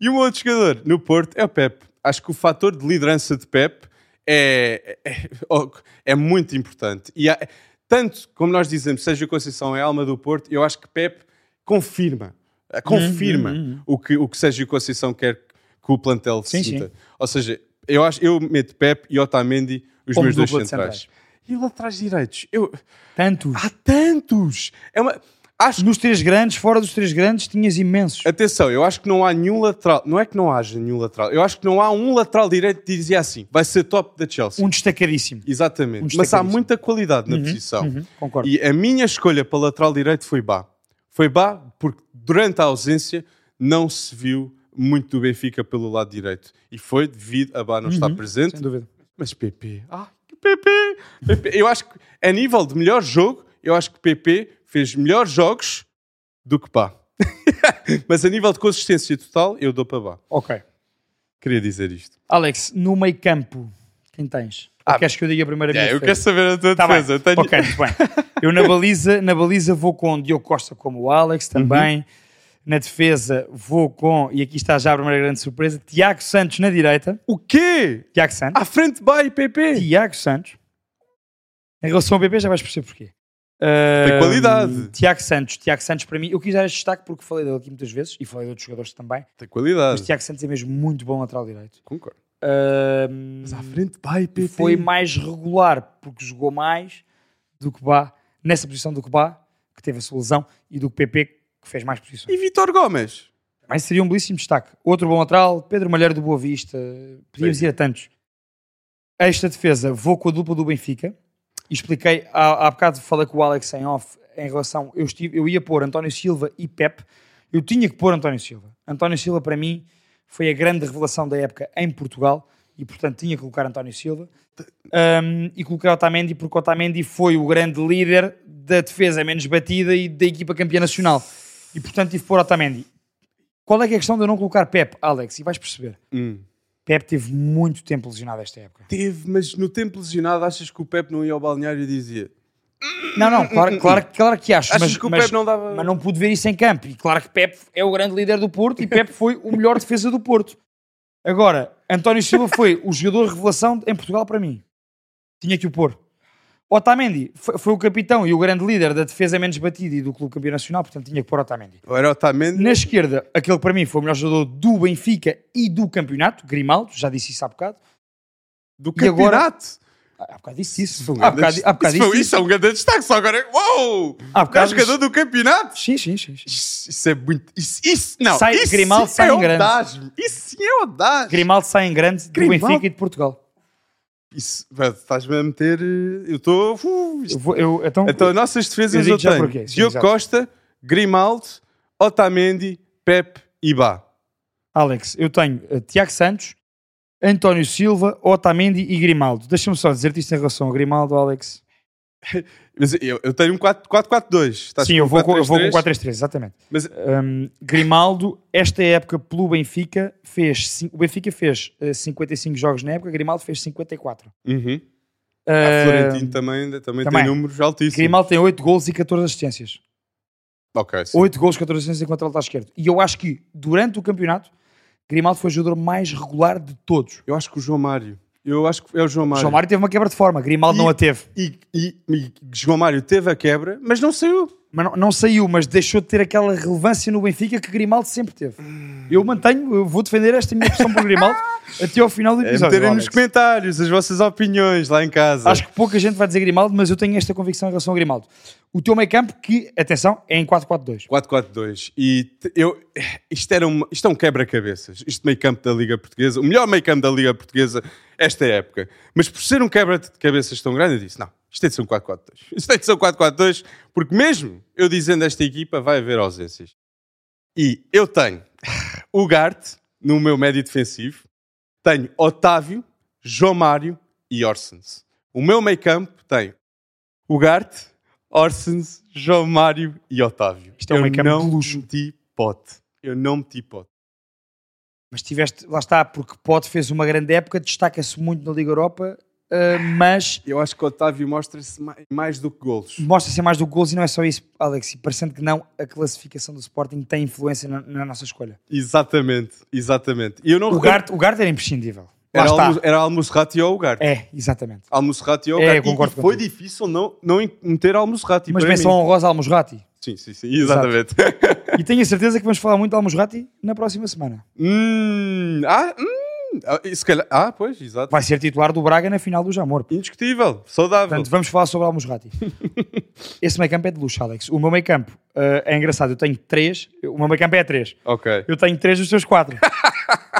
E um outro jogador no Porto é o Pep. Acho que o fator de liderança de Pep é, é, é muito importante. E há- tanto como nós dizemos, Sérgio Conceição é a alma do Porto, eu acho que Pep confirma, eh, confirma Uhum, O, que, o que Sérgio Conceição quer que o plantel Sim, sinta. sim. Ou seja, eu, acho, eu meto Pep e Otamendi os Como meus dois de centrais. centrais. E laterais direitos? Eu, Tantos. há tantos! É uma, acho Nos três grandes, fora dos três grandes, tinhas imensos. Atenção, eu acho que não há nenhum lateral. Não é que não haja nenhum lateral. Eu acho que não há um lateral direito que dizia assim: vai ser top da Chelsea. Um destacadíssimo. Exatamente. um Mas há destacadíssimo. muita qualidade na posição. Uhum, concordo. E a minha escolha para lateral direito foi Bá. Foi Bá porque durante a ausência não se viu muito do Benfica pelo lado direito. E foi devido a Bá não estar presente. Sem dúvida. Mas PP, ah, PP, PP. Eu acho que a nível de melhor jogo, eu acho que PP fez melhores jogos do que Bá. Mas a nível de consistência total, eu dou para Bá. Ok. Queria dizer isto. Alex, no meio campo, quem tens? Ou Ah, queres que eu diga a primeira minha É, eu quero saber a tua Tá bem. defesa. Tenho- Ok, muito bem. Eu na baliza, na baliza vou com Diogo Costa como o Alex também. Uhum. Na defesa vou com, e aqui está já a primeira grande surpresa, Tiago Santos na direita. O quê? Tiago Santos. À frente vai PP. Tiago Santos. Em relação ao PP já vais perceber porquê. Tem qualidade. Tiago Santos. Tiago Santos para mim, eu quis dar este destaque porque falei dele aqui muitas vezes e falei de outros jogadores também. Tem qualidade. Mas Tiago Santos é mesmo muito bom lateral direito. Concordo. Mas à frente vai PP. foi mais regular porque jogou mais do que Bá, nessa posição do que Bá, que teve a sua lesão, e do que PP, que fez mais posições. E Vitor Gomes? Mas seria um belíssimo destaque. Outro bom lateral, Pedro Malheiro do Boa Vista, podíamos ir a tantos. Esta defesa, vou com a dupla do Benfica, e expliquei, há, há bocado falei com o Alex em off, em relação, eu, estive, eu ia pôr António Silva e Pep, eu tinha que pôr António Silva. António Silva, para mim, foi a grande revelação da época em Portugal, e portanto tinha que colocar António Silva. Um, e coloquei Otamendi porque Otamendi foi o grande líder da defesa menos batida e da equipa campeã nacional. E portanto tive que pôr Otamendi. Qual é que é a questão de eu não colocar Pep, Alex? E vais perceber. Hum. Pep teve muito tempo lesionado esta época. Teve, mas no tempo lesionado, achas que o Pep não ia ao balneário e dizia Não, não, claro, claro, claro que acho. Achas mas, que o mas- não dava- Mas não pude ver isso em campo. E claro que Pep é o grande líder do Porto e Pep foi o melhor defesa do Porto. Agora, António Silva foi o jogador revelação em Portugal para mim. Tinha que o pôr. Otamendi foi, foi o capitão e o grande líder da defesa menos batida e do Clube Campeão Nacional, portanto tinha que pôr Otamendi. Era Otamendi? Na esquerda, aquele que para mim foi o melhor jogador do Benfica e do campeonato, Grimaldo, já disse isso há bocado. Do E agora- campeonato? Ah, Há bocado disse isso. Um Há bocado, há bocado Isso isso é um grande destaque, só agora. Uou! Há bocado jogador do campeonato? Sim, sim, sim. Isso, isso é muito. Isso, isso não. Sai- isso Grimaldo sim sai é em grande. audaz. Isso sim é audaz. Grimaldo sai em grande do Grimaldo? Benfica e de Portugal. Isso, estás-me a meter. eh, Eu estou. Uh, isto- Eu então, Então, nossas defesas Eu eu, tenho porquê, sim, Diogo exato. Costa, Grimaldo, Otamendi, Pep e Bá. Alex, eu tenho eh, Tiago Santos, António Silva, Otamendi e Grimaldo. Deixa-me só dizer-te isto em relação a Grimaldo, Alex. Eu, eu tenho um 4 4-4-2. Estás Sim, eu vou, com, eu vou com 4-3-3? 4-3-3, exatamente. Mas Um, Grimaldo, esta época pelo Benfica, fez. O Benfica fez eh, 55 jogos na época, Grimaldo fez 54. Uhum. Uh, A Florentino também, também, também. tem números altíssimos. Grimaldo tem 8 gols e 14 assistências. Ok, sim. 8 gols, 14 assistências enquanto ele está esquerdo. E eu acho que durante o campeonato, Grimaldo foi o jogador mais regular de todos. Eu acho que o João Mário. Eu acho que é o João Mário. João Mário teve uma quebra de forma, Grimaldo E- não a teve. E, e, e João Mário teve a quebra, mas não saiu. Mas não, não saiu, mas deixou de ter aquela relevância no Benfica que Grimaldo sempre teve. Eu mantenho, eu vou defender esta minha opção por Grimaldo até ao final do É episódio. meterem nos Alex. comentários as vossas opiniões lá em casa. Acho que pouca gente vai dizer Grimaldo, mas eu tenho esta convicção em relação ao Grimaldo. O teu meio campo, que, atenção, é em 4-4-2. 4-4-2. E eu, isto, era uma, isto é um quebra-cabeças. Isto meio campo da Liga Portuguesa, o melhor meio campo da Liga Portuguesa esta época. Mas por ser um quebra-cabeças tão grande, eu disse: não, isto tem de ser um 4-4-2. Isto tem de ser um 4-4-2, porque mesmo eu dizendo esta equipa, vai haver ausências. E eu tenho o Gart no meu médio defensivo. tenho Otávio, João Mário e Orsens. O meu meio campo tem Ugarte, Orsens, João Mário e Otávio. Isto é um meio campo não de luxo. meti pote. Eu não meti pote. Mas tiveste, lá está, porque Pote fez uma grande época, destaca-se muito na Liga Europa, uh, mas Eu acho que o Otávio mostra-se mai- mais do que golos. mostra-se mais do que gols e não é só isso, Alex. E parecendo que não, a classificação do Sporting tem influência na, na nossa escolha. Exatamente, exatamente. E eu não O Garte, o Garte era imprescindível. Lá era, está. Almo, era ou Ugarte. É, exatamente. Almozerati ou É, Ugarte. E- concordo e foi difícil não, não meter Almozerati. Mas menção honrosa ao Almosrati. Sim, sim, sim, exatamente. E tenho a certeza que vamos falar muito de Almosrati na próxima semana. hum, ah, hum, se calhar, ah, pois, exato. Vai ser titular do Braga na final do Jamor. Indiscutível, saudável. Portanto, vamos falar sobre Almosrati. Esse meio campo é de luxo, Alex. O meu meio campo uh, é engraçado. Eu tenho três. O meu meio campo é três. ok. Eu tenho três dos seus quatro.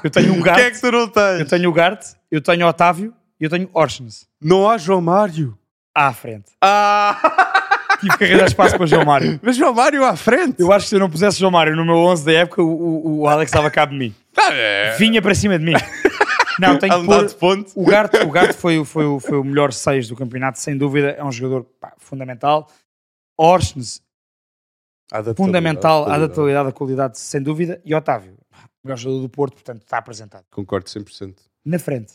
Eu tenho um O que é que tu não tens? eu tenho o Garte, eu tenho o Otávio e eu tenho Orsens. Não há João Mário. À frente. Ah! Tive que arranjar espaço para João Mário. Mas João Mário à frente. Eu acho que se eu não pusesse João Mário no meu 11 da época, o, o, o Alex estava cá de mim. Ah, é. Vinha para cima de mim. Não, A que pôr... de ponto. O Garte, o foi, o- foi, foi o melhor 6 do campeonato, sem dúvida. É um jogador pá, fundamental. Orsnes, fundamental. A adaptabilidade, a qualidade, sem dúvida. E Otávio, melhor jogador do Porto, portanto, está apresentado. Concordo 100%. Na frente.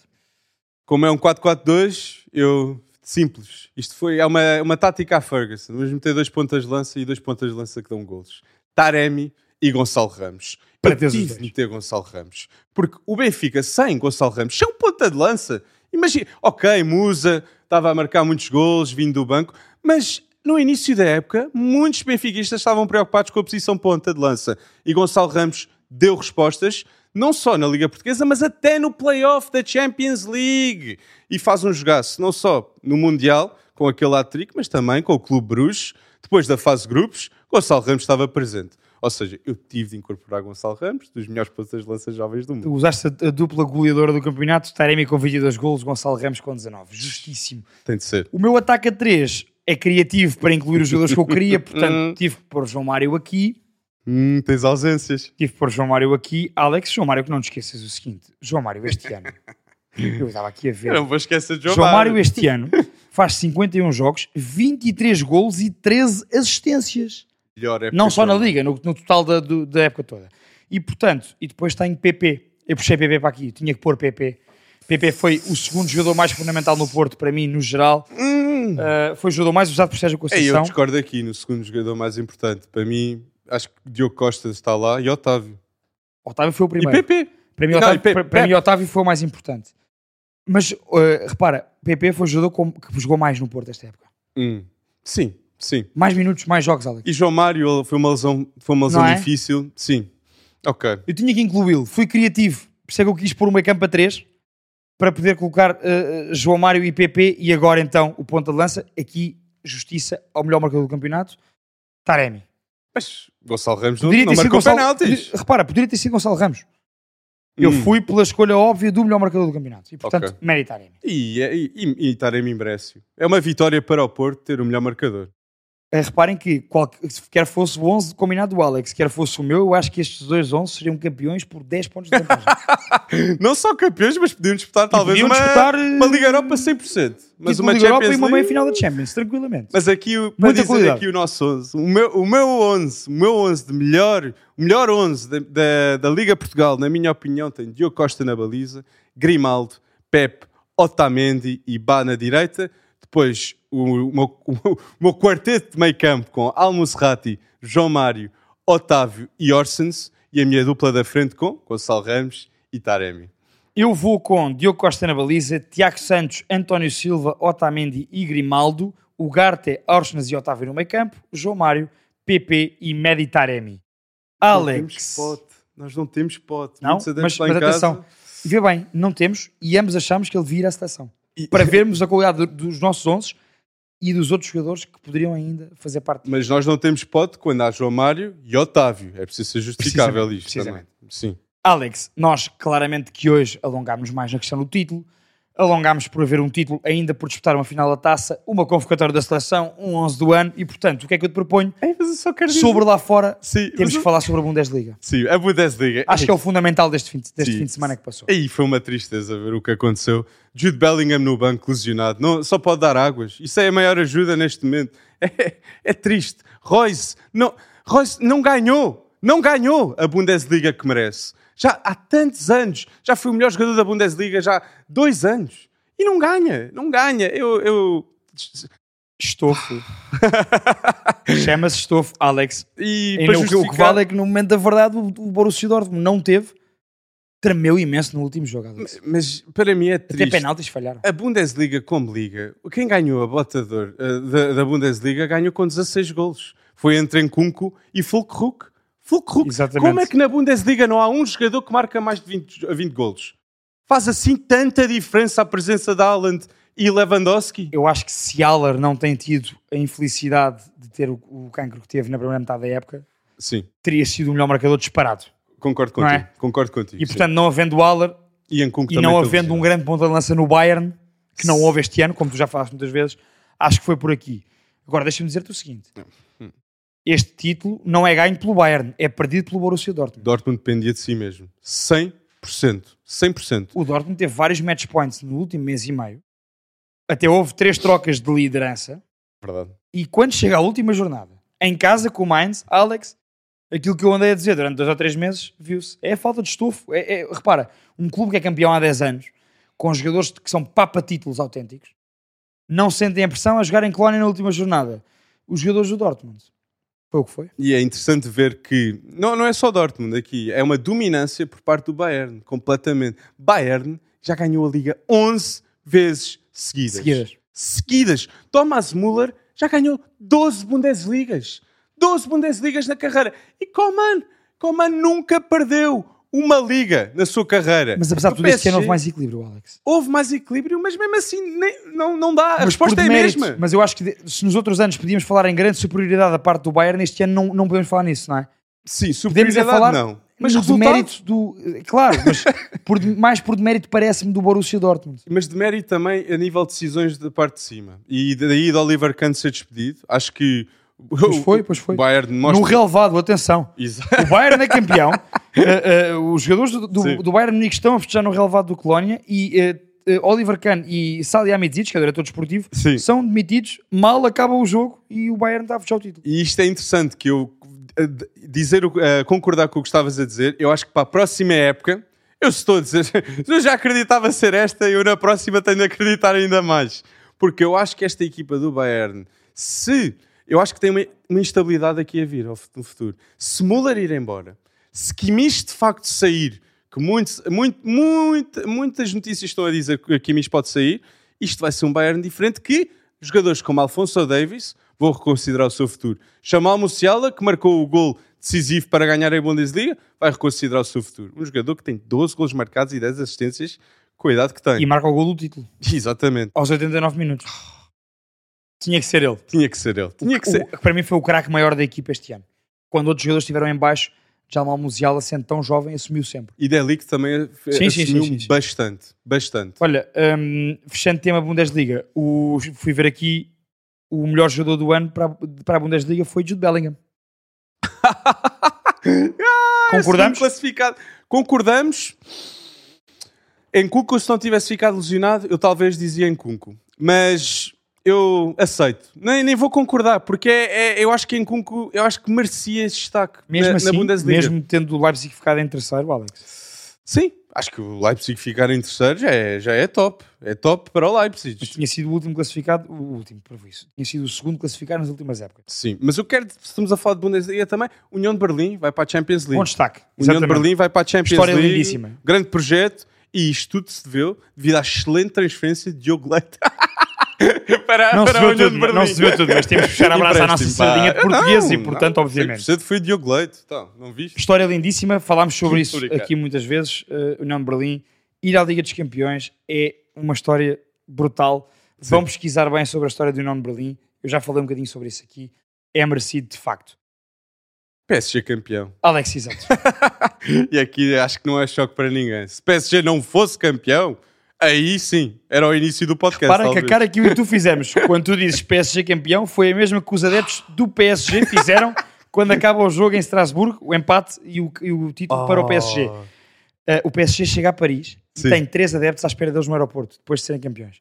Como é um 4-4-2, eu. Simples. Isto foi é uma, uma tática à Ferguson. Vamos meter dois pontas de lança e dois pontas de lança que dão golos. Taremi e Gonçalo Ramos. Para tive de meter Gonçalo Ramos. Porque o Benfica sem Gonçalo Ramos, sem um ponta de lança. Imagina, ok, Musa estava a marcar muitos golos vindo do banco, mas no início da época, muitos benfiquistas estavam preocupados com a posição ponta de lança. E Gonçalo Ramos deu respostas, não só na Liga Portuguesa, mas até no playoff da Champions League. E faz um jogaço, não só no Mundial, com aquele hat-trick, mas também com o Clube Bruges. Depois da fase de grupos, Gonçalo Ramos estava presente. Ou seja, eu tive de incorporar Gonçalo Ramos, dos melhores pontas de lança jovens do mundo. Tu usaste a, a dupla goleadora do campeonato, Taremi com 22 golos, Gonçalo Ramos com 19. Justíssimo. Tem de ser. O meu ataque a 3 é criativo para incluir os jogadores que eu queria, portanto, tive que pôr João Mário aqui. Hum, tens ausências. Tive que pôr João Mário aqui. Alex, João Mário, que não te esqueças o seguinte: João Mário, este ano, eu estava aqui a ver. Eu não vou esquecer de João, João Mário, este ano, faz 51 jogos, 23 golos e 13 assistências. Melhor época Não só na eu- Liga, no, no total da, do- da época toda. E portanto, e depois tenho PP. Eu puxei PP para aqui, tinha que pôr PP. PP foi o segundo jogador mais fundamental no Porto, para mim, no geral. Hum. Uh, foi o jogador mais usado por Sérgio Ei, eu Conceição. discordo aqui no segundo jogador mais importante. Para mim, acho que Diogo Costa está lá e Otávio. Otávio foi o E primeiro. PP. Para mim, Não, Otávio, e para, para mim, Otávio foi o mais importante. Mas uh, repara, PP foi o jogador que jogou mais no Porto esta época. Hum. Sim, sim. Mais minutos, mais jogos, Alex. E João Mário foi uma lesão, foi uma lesão Não é? difícil. Sim. Ok. Eu tinha que incluí-lo. Fui criativo. Isso é que eu quis pôr o meio campo a 3 para poder colocar uh, João Mário e PP e agora então o ponta de lança. Aqui, justiça ao melhor marcador do campeonato, Taremi. Mas Gonçalo Ramos não, Poderia não sido marcou Gonçalo... penaltis. poder- Repara, poderia ter sido Gonçalo Ramos. Eu Hum. fui pela escolha óbvia do melhor marcador do campeonato. E portanto, Ok. mérito Taremi. E, e, e, e Taremi merece. É uma vitória para o Porto ter o melhor marcador. Eh, reparem que qual, quer fosse o 11 combinado do Alex, quer fosse o meu, eu acho que estes dois 11 seriam campeões por 10 pontos de vantagem. Não só campeões, mas podiam disputar talvez podiam uma, disputar, eh, uma Liga Europa 100%. Mas Título uma de Liga Europa Champions e uma meia League- final da Champions, tranquilamente. Mas aqui, o- para Muita dizer qualidade. aqui o nosso 11, o meu, o meu 11, o meu 11 de melhor, o melhor 11 da, da, da Liga Portugal, na minha opinião, tem Diogo Costa na baliza, Grimaldo, Pep, Otamendi e Bá na direita. Depois o, o meu, o meu quarteto de meio campo com Almusrati, João Mário, Otávio e Orsens. E a minha dupla da frente com Gonçalo Ramos e Taremi. Eu vou com Diogo Costa na baliza, Tiago Santos, António Silva, Otamendi e Grimaldo, Ugarte, Orsnes e Otávio no meio campo, João Mário, PP e Medi Taremi. Não temos Alex, pote. Nós não temos pote. Não, mas- mas casa- atenção. vê bem, não temos e ambos achamos que ele ir à seleção. E- Para vermos a qualidade do- dos nossos 11 e dos outros jogadores que poderiam ainda fazer parte Mas nós não temos pote quando há João Mário e Otávio. É preciso ser justificável Precisamente, isto também. Sim. Alex, nós claramente que hoje alongámos mais na questão do título, alongámos por haver um título, ainda por disputar uma final da taça, uma convocatória da seleção, um 11 do ano, e portanto, o que é que eu te proponho? Ei, mas eu só quero dizer- Sobre lá fora, Sim, temos mas que falar sobre a Bundesliga. Sim, a Bundesliga. Acho que é o fundamental deste fim de, deste Sim. fim de semana que passou. Aí foi uma tristeza ver o que aconteceu. Jude Bellingham no banco lesionado, não, só pode dar águas. Isso é a maior ajuda neste momento. É, é triste. Royce não, Royce não ganhou, não ganhou a Bundesliga que merece. Já há tantos anos, já foi o melhor jogador da Bundesliga já há dois anos e não ganha, não ganha. Eu, eu Estofo. Chama-se estofo, Alex. e E não, o que- o que justificar- vale é que no momento da verdade o, o Borussia Dortmund não teve, tremeu imenso no último jogo, Alex. mas para mim é Até triste. penaltis falharam. A Bundesliga como liga, quem ganhou a bota eh, da, da Bundesliga ganhou com 16 golos. Foi entre Nkunku e Fulkrug. Exatamente. Como é que na Bundesliga não há um jogador que marca mais de 20, a 20 golos? Faz assim tanta diferença a presença de Haaland e Lewandowski? Eu acho que se Haller não tem tido a infelicidade de ter o, o cancro que teve na primeira metade da época, Sim, teria sido o melhor marcador disparado. concordo Não contigo. é? Concordo contigo. E sim. portanto, não havendo Haller e, e não havendo um grande ponta de lança no Bayern, que não houve este ano, como tu já falaste muitas vezes, acho que foi por aqui. Agora, deixa-me dizer-te o seguinte: Hum. Este título não é ganho pelo Bayern, é perdido pelo Borussia Dortmund. Dortmund dependia de si mesmo. 100%. 100%. O Dortmund teve vários match points no último mês e meio, até houve três trocas de liderança. Verdade. E quando chega à última jornada, em casa com o Mainz, Alex, aquilo que eu andei a dizer durante dois ou três meses, viu-se. É a falta de estofo. É, é- repara, um clube que é campeão há 10 anos, com jogadores que são papa-títulos autênticos, não sentem a pressão a jogar em Colónia na última jornada. Os jogadores do Dortmund. Foi o que foi. E é interessante ver que não, não é só Dortmund aqui, é uma dominância por parte do Bayern, completamente. Bayern já ganhou a Liga 11 vezes seguidas. Seguidas. Seguidas. Thomas Müller já ganhou 12 Bundesligas. 12 Bundesligas na carreira. E Coman, Coman nunca perdeu uma liga na sua carreira. Mas apesar de O tudo, este ano PSG houve mais equilíbrio, Alex. houve mais equilíbrio, mas mesmo assim nem- não, não dá. A Mas resposta é a demérito. mesma. Mas eu acho que se nos outros anos podíamos falar em grande superioridade da parte do Bayern, este ano não, não podemos falar nisso, não é? Sim, Podemos é superioridade falar não. Mas resultado, demérito do. Claro, mas por, mais por demérito parece-me do Borussia Dortmund. Mas de mérito também a nível de decisões da parte de cima. E daí de Oliver Kahn ser despedido, acho que Pois foi, pois foi. Bayern No mostra... relevado, atenção. Exato. O Bayern é campeão. Uh, uh, os jogadores do, do, do Bayern Munique estão a festejar no relevado do Colónia e uh, Oliver Kahn e Salihamidzic, que é o diretor desportivo, Sim. são demitidos. Mal acaba o jogo e o Bayern está a fechar o título. E isto é interessante que eu dizer, concordar com o que estavas a dizer, eu acho que para a próxima época, eu estou a dizer, eu já acreditava ser esta, eu na próxima tenho de acreditar ainda mais. Porque eu acho que esta equipa do Bayern, se eu acho que tem uma, uma instabilidade aqui a vir no futuro. Se Müller ir embora, se Kimmich de facto sair, que muitos, muito, muito, muitas notícias estão a dizer que Kimmich pode sair, isto vai ser um Bayern diferente que jogadores como Alfonso Davis vão reconsiderar o seu futuro. Jamal Musiala, que marcou o gol decisivo para ganhar a Bundesliga, vai reconsiderar o seu futuro. Um jogador que tem 12 gols marcados e 10 assistências, com a idade que tem. E marca o gol do título Exatamente. aos 89 minutos. Tinha que ser ele. Tinha que ser ele. Tinha que O- ser. que para mim foi o craque maior da equipa este ano. Quando outros jogadores estiveram em baixo, Jamal Musiala, sendo tão jovem, assumiu sempre. E Delic também Sim, assumiu sim, sim, bastante. Bastante. Olha, hum, fechando tema Bundesliga, o, fui ver aqui o melhor jogador do ano para, a- para a Bundesliga foi Jude Bellingham. Concordamos? Segundo Classificado. Concordamos. Em Cuco, se não tivesse ficado lesionado, eu talvez dizia em Cunco. Mas eu aceito. Nem, nem vou concordar, porque é, é- eu acho que em Cunco, eu acho que merecia esse destaque Mesmo na, assim, na Bundesliga. mesmo tendo o Leipzig ficado em terceiro, Alex. Sim, acho que o Leipzig ficar em terceiro já é, já é top. É top para o Leipzig. Mas tinha sido o último classificado, o último, por isso. Tinha sido o segundo classificado nas últimas épocas. Sim, mas eu quero, se estamos a falar de Bundesliga também, União de Berlim vai para a Champions League. Bom destaque. União de Exatamente. Berlim vai para a Champions História League. lindíssima. Grande projeto. E isto tudo se deveu devido à excelente transferência de Diogo Leite para, Não se, para a viu União tudo, de Berlim. não se viu tudo, mas temos que puxar a brasa à nossa sardinha de português e, Não, portanto, não, obviamente. 100% foi Diogo Leite. Então, não viste? História lindíssima, falámos sobre isso aqui muitas vezes. Uh, União de Berlim, ir à Liga dos Campeões é uma história brutal. Vão pesquisar bem sobre a história do União de Berlim. Eu já falei um bocadinho sobre isso aqui. É merecido, de facto. PSG campeão. Alex, exato. E aqui acho que não é choque para ninguém. Se PSG não fosse campeão, Aí sim, era o início do podcast. Para que a cara que eu e tu fizemos quando tu dizes PSG campeão foi a mesma que os adeptos do PSG fizeram quando acaba o jogo em Estrasburgo, o empate e o, e o título para o PSG. Oh. Uh, o PSG chega a Paris Sim. e tem três adeptos à espera deles no aeroporto, depois de serem campeões.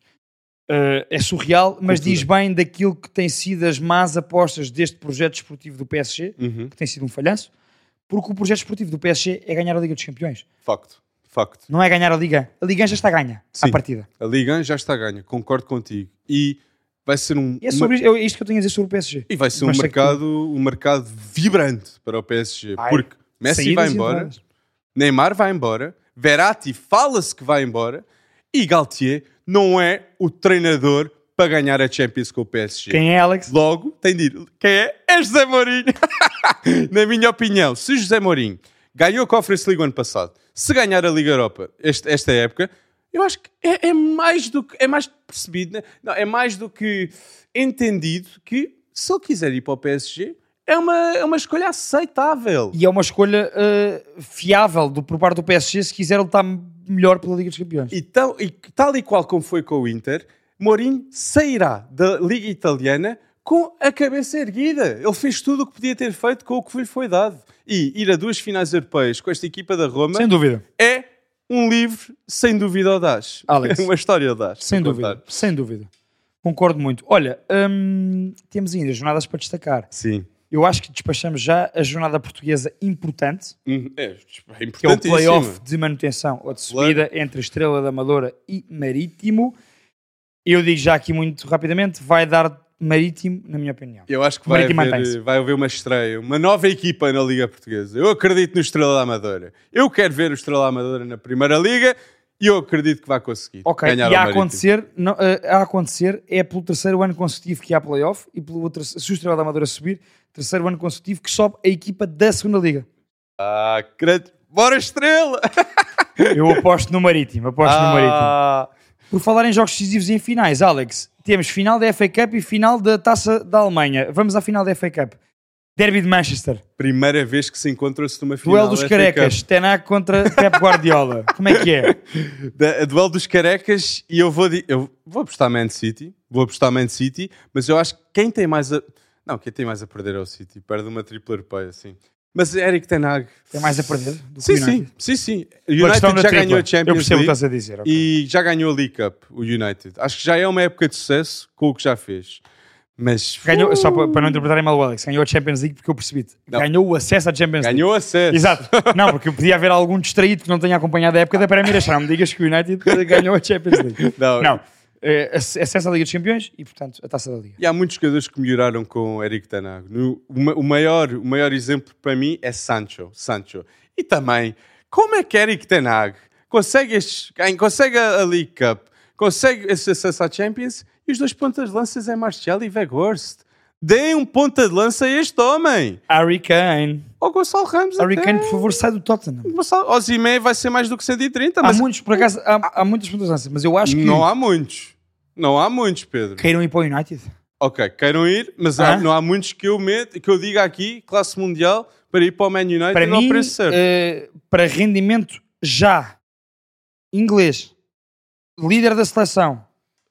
Uh, é surreal, mas Cultura. diz bem daquilo que tem sido as más apostas deste projeto esportivo do PSG, Uhum. que tem sido um falhanço, porque o projeto esportivo do PSG é ganhar a Liga dos Campeões. Facto, facto. Não é ganhar a Liga. A Liga já está ganha à Sim. partida. A Liga 1 já está ganha, concordo contigo. E vai ser um. E é, sobre isto, é isto que eu tenho a dizer sobre o PSG. E vai ser Mas um sei que mercado, um mercado vibrante para o PSG. Porque Messi vai embora. Neymar vai embora, Verratti fala-se que vai embora e Galtier não é o treinador para ganhar a Champions com o PSG. Quem é Alex? Logo, tem de ir. Quem é? É José Mourinho. Na minha opinião, se José Mourinho ganhou a Conference League ano passado, se ganhar a Liga Europa este- esta época, eu acho que é, é mais do que é mais percebido, né? não, é mais do que entendido que se ele quiser ir para o PSG é uma, é uma escolha aceitável. E é uma escolha uh, fiável do, por parte do PSG se quiser lutar melhor pela Liga dos Campeões. E tal, e tal e qual como foi com o Inter, Mourinho sairá da Liga Italiana com a cabeça erguida. Ele fez tudo o que podia ter feito com o que lhe foi dado. E ir a duas finais europeias com esta equipa da Roma Sem dúvida. é um livro, sem dúvida, audaz. Alex. uma história audaz. Sem dúvida. contar. Sem dúvida. Concordo muito. Olha, hum, temos ainda jornadas para destacar. Sim. Eu acho que despachamos já a jornada portuguesa importante, Hum, É, é que é o play-off de manutenção ou de subida entre Estrela da Amadora e Marítimo. Eu digo já aqui muito rapidamente, vai dar Marítimo, na minha opinião. Eu acho que vai haver, vai haver uma estreia, uma nova equipa na Liga Portuguesa. Eu acredito no Estrela da Amadora. Eu quero ver o Estrela da Amadora na Primeira Liga e eu acredito que vai conseguir Ok, ganhar e a acontecer, não, eh, a acontecer é pelo terceiro ano consecutivo que há play-off e pelo outro, se o Estrela da Amadora subir, terceiro ano consecutivo que sobe a equipa da segunda Liga. Ah, credo. Bora Estrela! Eu aposto no Marítimo, aposto no Marítimo. Por falar em jogos decisivos e em finais, Alex, temos final da FA Cup e final da Taça da Alemanha. Vamos à final da FA Cup. Derby de Manchester. primeira vez que se encontra-se numa final. Duelo dos carecas. Tenag contra Pep Guardiola. Como é que é? Da- duelo dos carecas e eu vou, eu vou apostar Man City. Vou apostar Man City, mas eu acho que quem tem mais a. Não, quem tem mais a perder é o City. Perde uma tripla europeia, sim. Mas Eric Tenag. Tem mais a perder do que Sim, o United? sim, sim, sim. O United já ganhou a Eu Champions percebo o que League estás a dizer. ok. e já ganhou a League Cup, o United. Acho que já é uma época de sucesso com o que já fez. Mas Ganhou, só para, não interpretarem mal o Alex, ganhou a Champions League porque eu percebi Não. Ganhou o acesso à Champions League. ganhou acesso. Exato. Não, porque podia haver algum distraído que não tenha acompanhado a época da Premier League. Não me digas que o United ganhou a Champions League. Não. Não. É, acesso à Liga dos Campeões e, portanto, a Taça da Liga. E há muitos jogadores que melhoraram com Eric Tanag. No- o, ma- o maior, o maior exemplo para mim é Sancho. Sancho. E também, como é que Eric Tanag consegue, consegue a, League Cup, consegue esse acesso à Champions e os dois pontas de lanças é Martial e Weghorst. Deem um ponta de lança a este homem. Harry Kane. Ou Gonçalo Ramos Harry até. Kane, por favor, sai do Tottenham. Gonçalo Osimhen vai ser mais do que 130, Há mas muitos, por acaso, há, há muitas pontas mas eu acho que não há muitos. Não há muitos, Pedro. queiram ir para o United. Ok, queiram ir, mas há- não há muitos que eu, meto, que eu diga aqui, classe mundial, para ir para o Man United Para mim, preço certo. eh, para rendimento já, inglês, líder da seleção,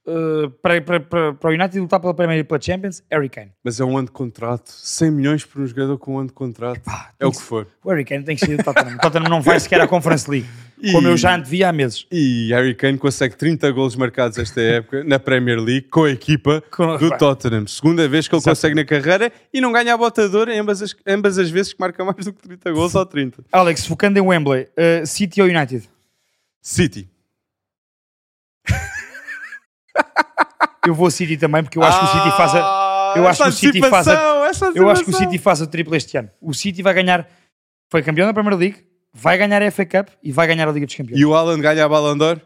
eh, para, para, para, para o United lutar pela Premier e pela Champions, Harry Kane. Mas é um ano de contrato. 100 milhões por um jogador com um ano de contrato. é o que for. O Harry Kane tem que sair do Tottenham. O Tottenham não vai sequer à Conference League, E- como eu já antevia há meses. E Harry Kane consegue 30 golos marcados esta época na Premier League com a equipa Com- do Tottenham. Segunda vez que ele Exato. consegue na carreira e não ganha a botadora em ambas as, ambas as vezes que marca mais do que 30 golos ou 30. Alex, focando em Wembley, eh, City ou United? City. Eu vou City também, porque eu acho que o City faz a, Ah, eu acho que o City faz a- eu acho que o. City faz o triplo este ano. O City vai ganhar, foi campeão da Premier League, vai ganhar a FA Cup e vai ganhar a Liga dos Campeões. E o Alan ganha a Ballon d'Or?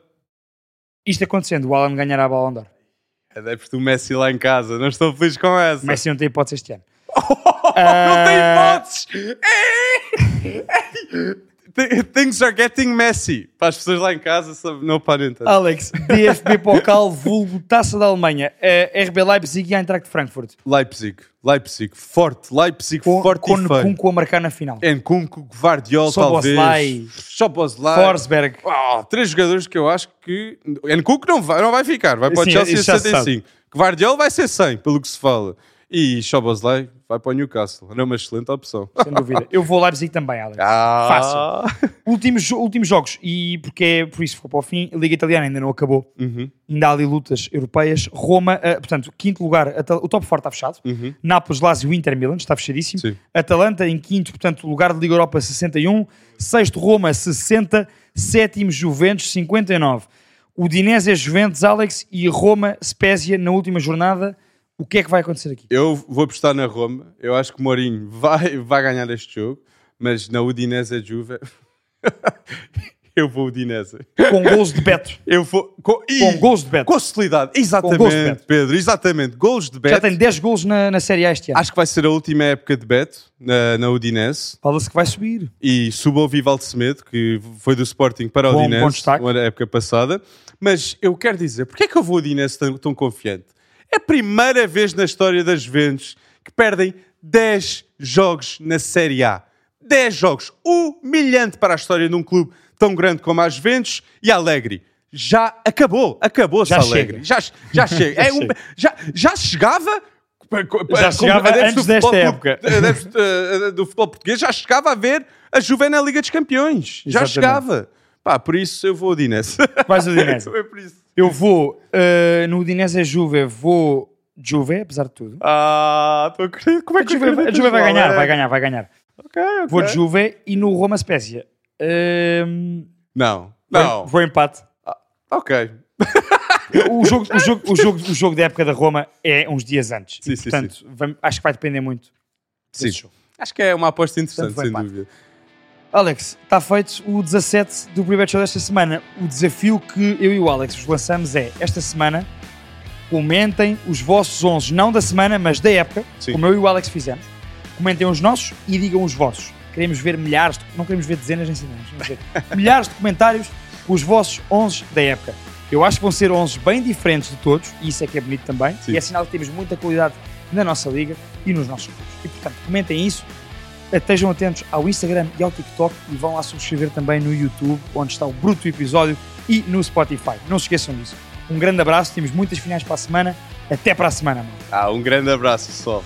Isto acontecendo, o Alan ganhará a Ballon d'Or. Adeptos do Messi lá em casa. Não estou feliz com essa. O Messi não tem hipótese este ano. não tem Ah, hipóteses! Things are getting messy. Para as pessoas lá em casa, sabe? não tanto. Alex, DFB Pokal, vulgo Taça da Alemanha, uh, RB Leipzig e Eintracht Frankfurt. Leipzig, Leipzig, forte, Leipzig, Com, forte com e feio. A marcar na final. Nkunku, Guardiol, Soboslai. talvez. Soboslai. Forsberg. Oh, três jogadores que eu acho que... Nkunku não vai, não vai ficar, vai para o Chelsea a isso já se 75. Guardiol vai ser 100, pelo que se fala. E Soboslai vai para o Newcastle. Era uma excelente opção. Sem dúvida. Eu vou Leipzig também, Alex. Ah. Últimos, jo- últimos jogos, e porque é por isso ficou para o fim, a Liga Italiana ainda não acabou. Uhum. Ainda há ali lutas europeias. Roma, eh, portanto, quinto lugar, o top 4 está fechado. Uhum. Nápoles, Lazio, Inter, Milan, está fechadíssimo. Sim. Atalanta em quinto, portanto, lugar de Liga Europa 61. Sexto, Roma 60. Sétimo, Juventus 59. Udinese é Juventus, Alex, e Roma, Spezia na última jornada. O que é que vai acontecer aqui? Eu vou apostar na Roma. Eu acho que Mourinho vai, vai ganhar este jogo. Mas na Udinese Juve... eu vou Udinese. Com gols de Beto. Eu vou... Com, Ih, Com gols de Beto. Com solidariedade. Exatamente, gols de Beto. Pedro. Exatamente. Gols de Beto. Já tem 10 gols na, na Série A este ano. Acho que vai ser a última época de Beto na, na Udinese. Fala-se que vai subir. E suba o Vivaldo Semedo, que foi do Sporting para o Udinese bom na época passada. Mas eu quero dizer, porquê é que eu vou Udinese tão, tão confiante? É a primeira vez na história das Juventus que perdem 10 jogos na Série A. 10 jogos. Humilhante para a história de um clube tão grande como a Juventus e Alegre. Já acabou. Acabou-se Alegre. Já, já chega. Já É um- já, já chegava... Já chegava antes do desta futebol época. eh, do futebol português já chegava a ver a Juve na Liga dos Campeões. Já Exatamente. chegava. Pá, por isso eu vou ao Udinese. Vais Udinese. é por isso. Eu vou uh, no Udinese é Juve, vou Juve, apesar de tudo. Ah, estou a querer. Como é A que Juve, a Juve vai ganhar, vai ganhar, vai ganhar. Ok, ok. Vou de Juve e no Roma Spezia. Um, Não, não. Vou empate. Ok. O jogo, o, jogo, o, jogo, o jogo da época da Roma é uns dias antes. Sim, E, sim, portanto, vam- acho que vai depender muito Sim. Acho que é uma aposta interessante, Portanto, sem dúvida. Alex, está feito o 17 do Private Show desta semana. O desafio que eu e o Alex vos lançamos é, esta semana, comentem os vossos 11, não da semana, mas da época, Sim. como eu e o Alex fizemos. Comentem os nossos e digam os vossos. Queremos ver milhares, de- não queremos ver dezenas nem centenas, queremos ver milhares de comentários com os vossos 11 da época. Eu acho que vão ser 11 bem diferentes de todos, e isso é que é bonito também, Sim. e é sinal que temos muita qualidade na nossa liga e nos nossos clubes. E portanto, comentem isso, estejam atentos ao Instagram e ao TikTok e vão lá subscrever também no YouTube, onde está o bruto episódio, e no Spotify. Não se esqueçam disso. Um grande abraço, temos muitas finais para a semana. Até para a semana, mano. Ah, um grande abraço, pessoal.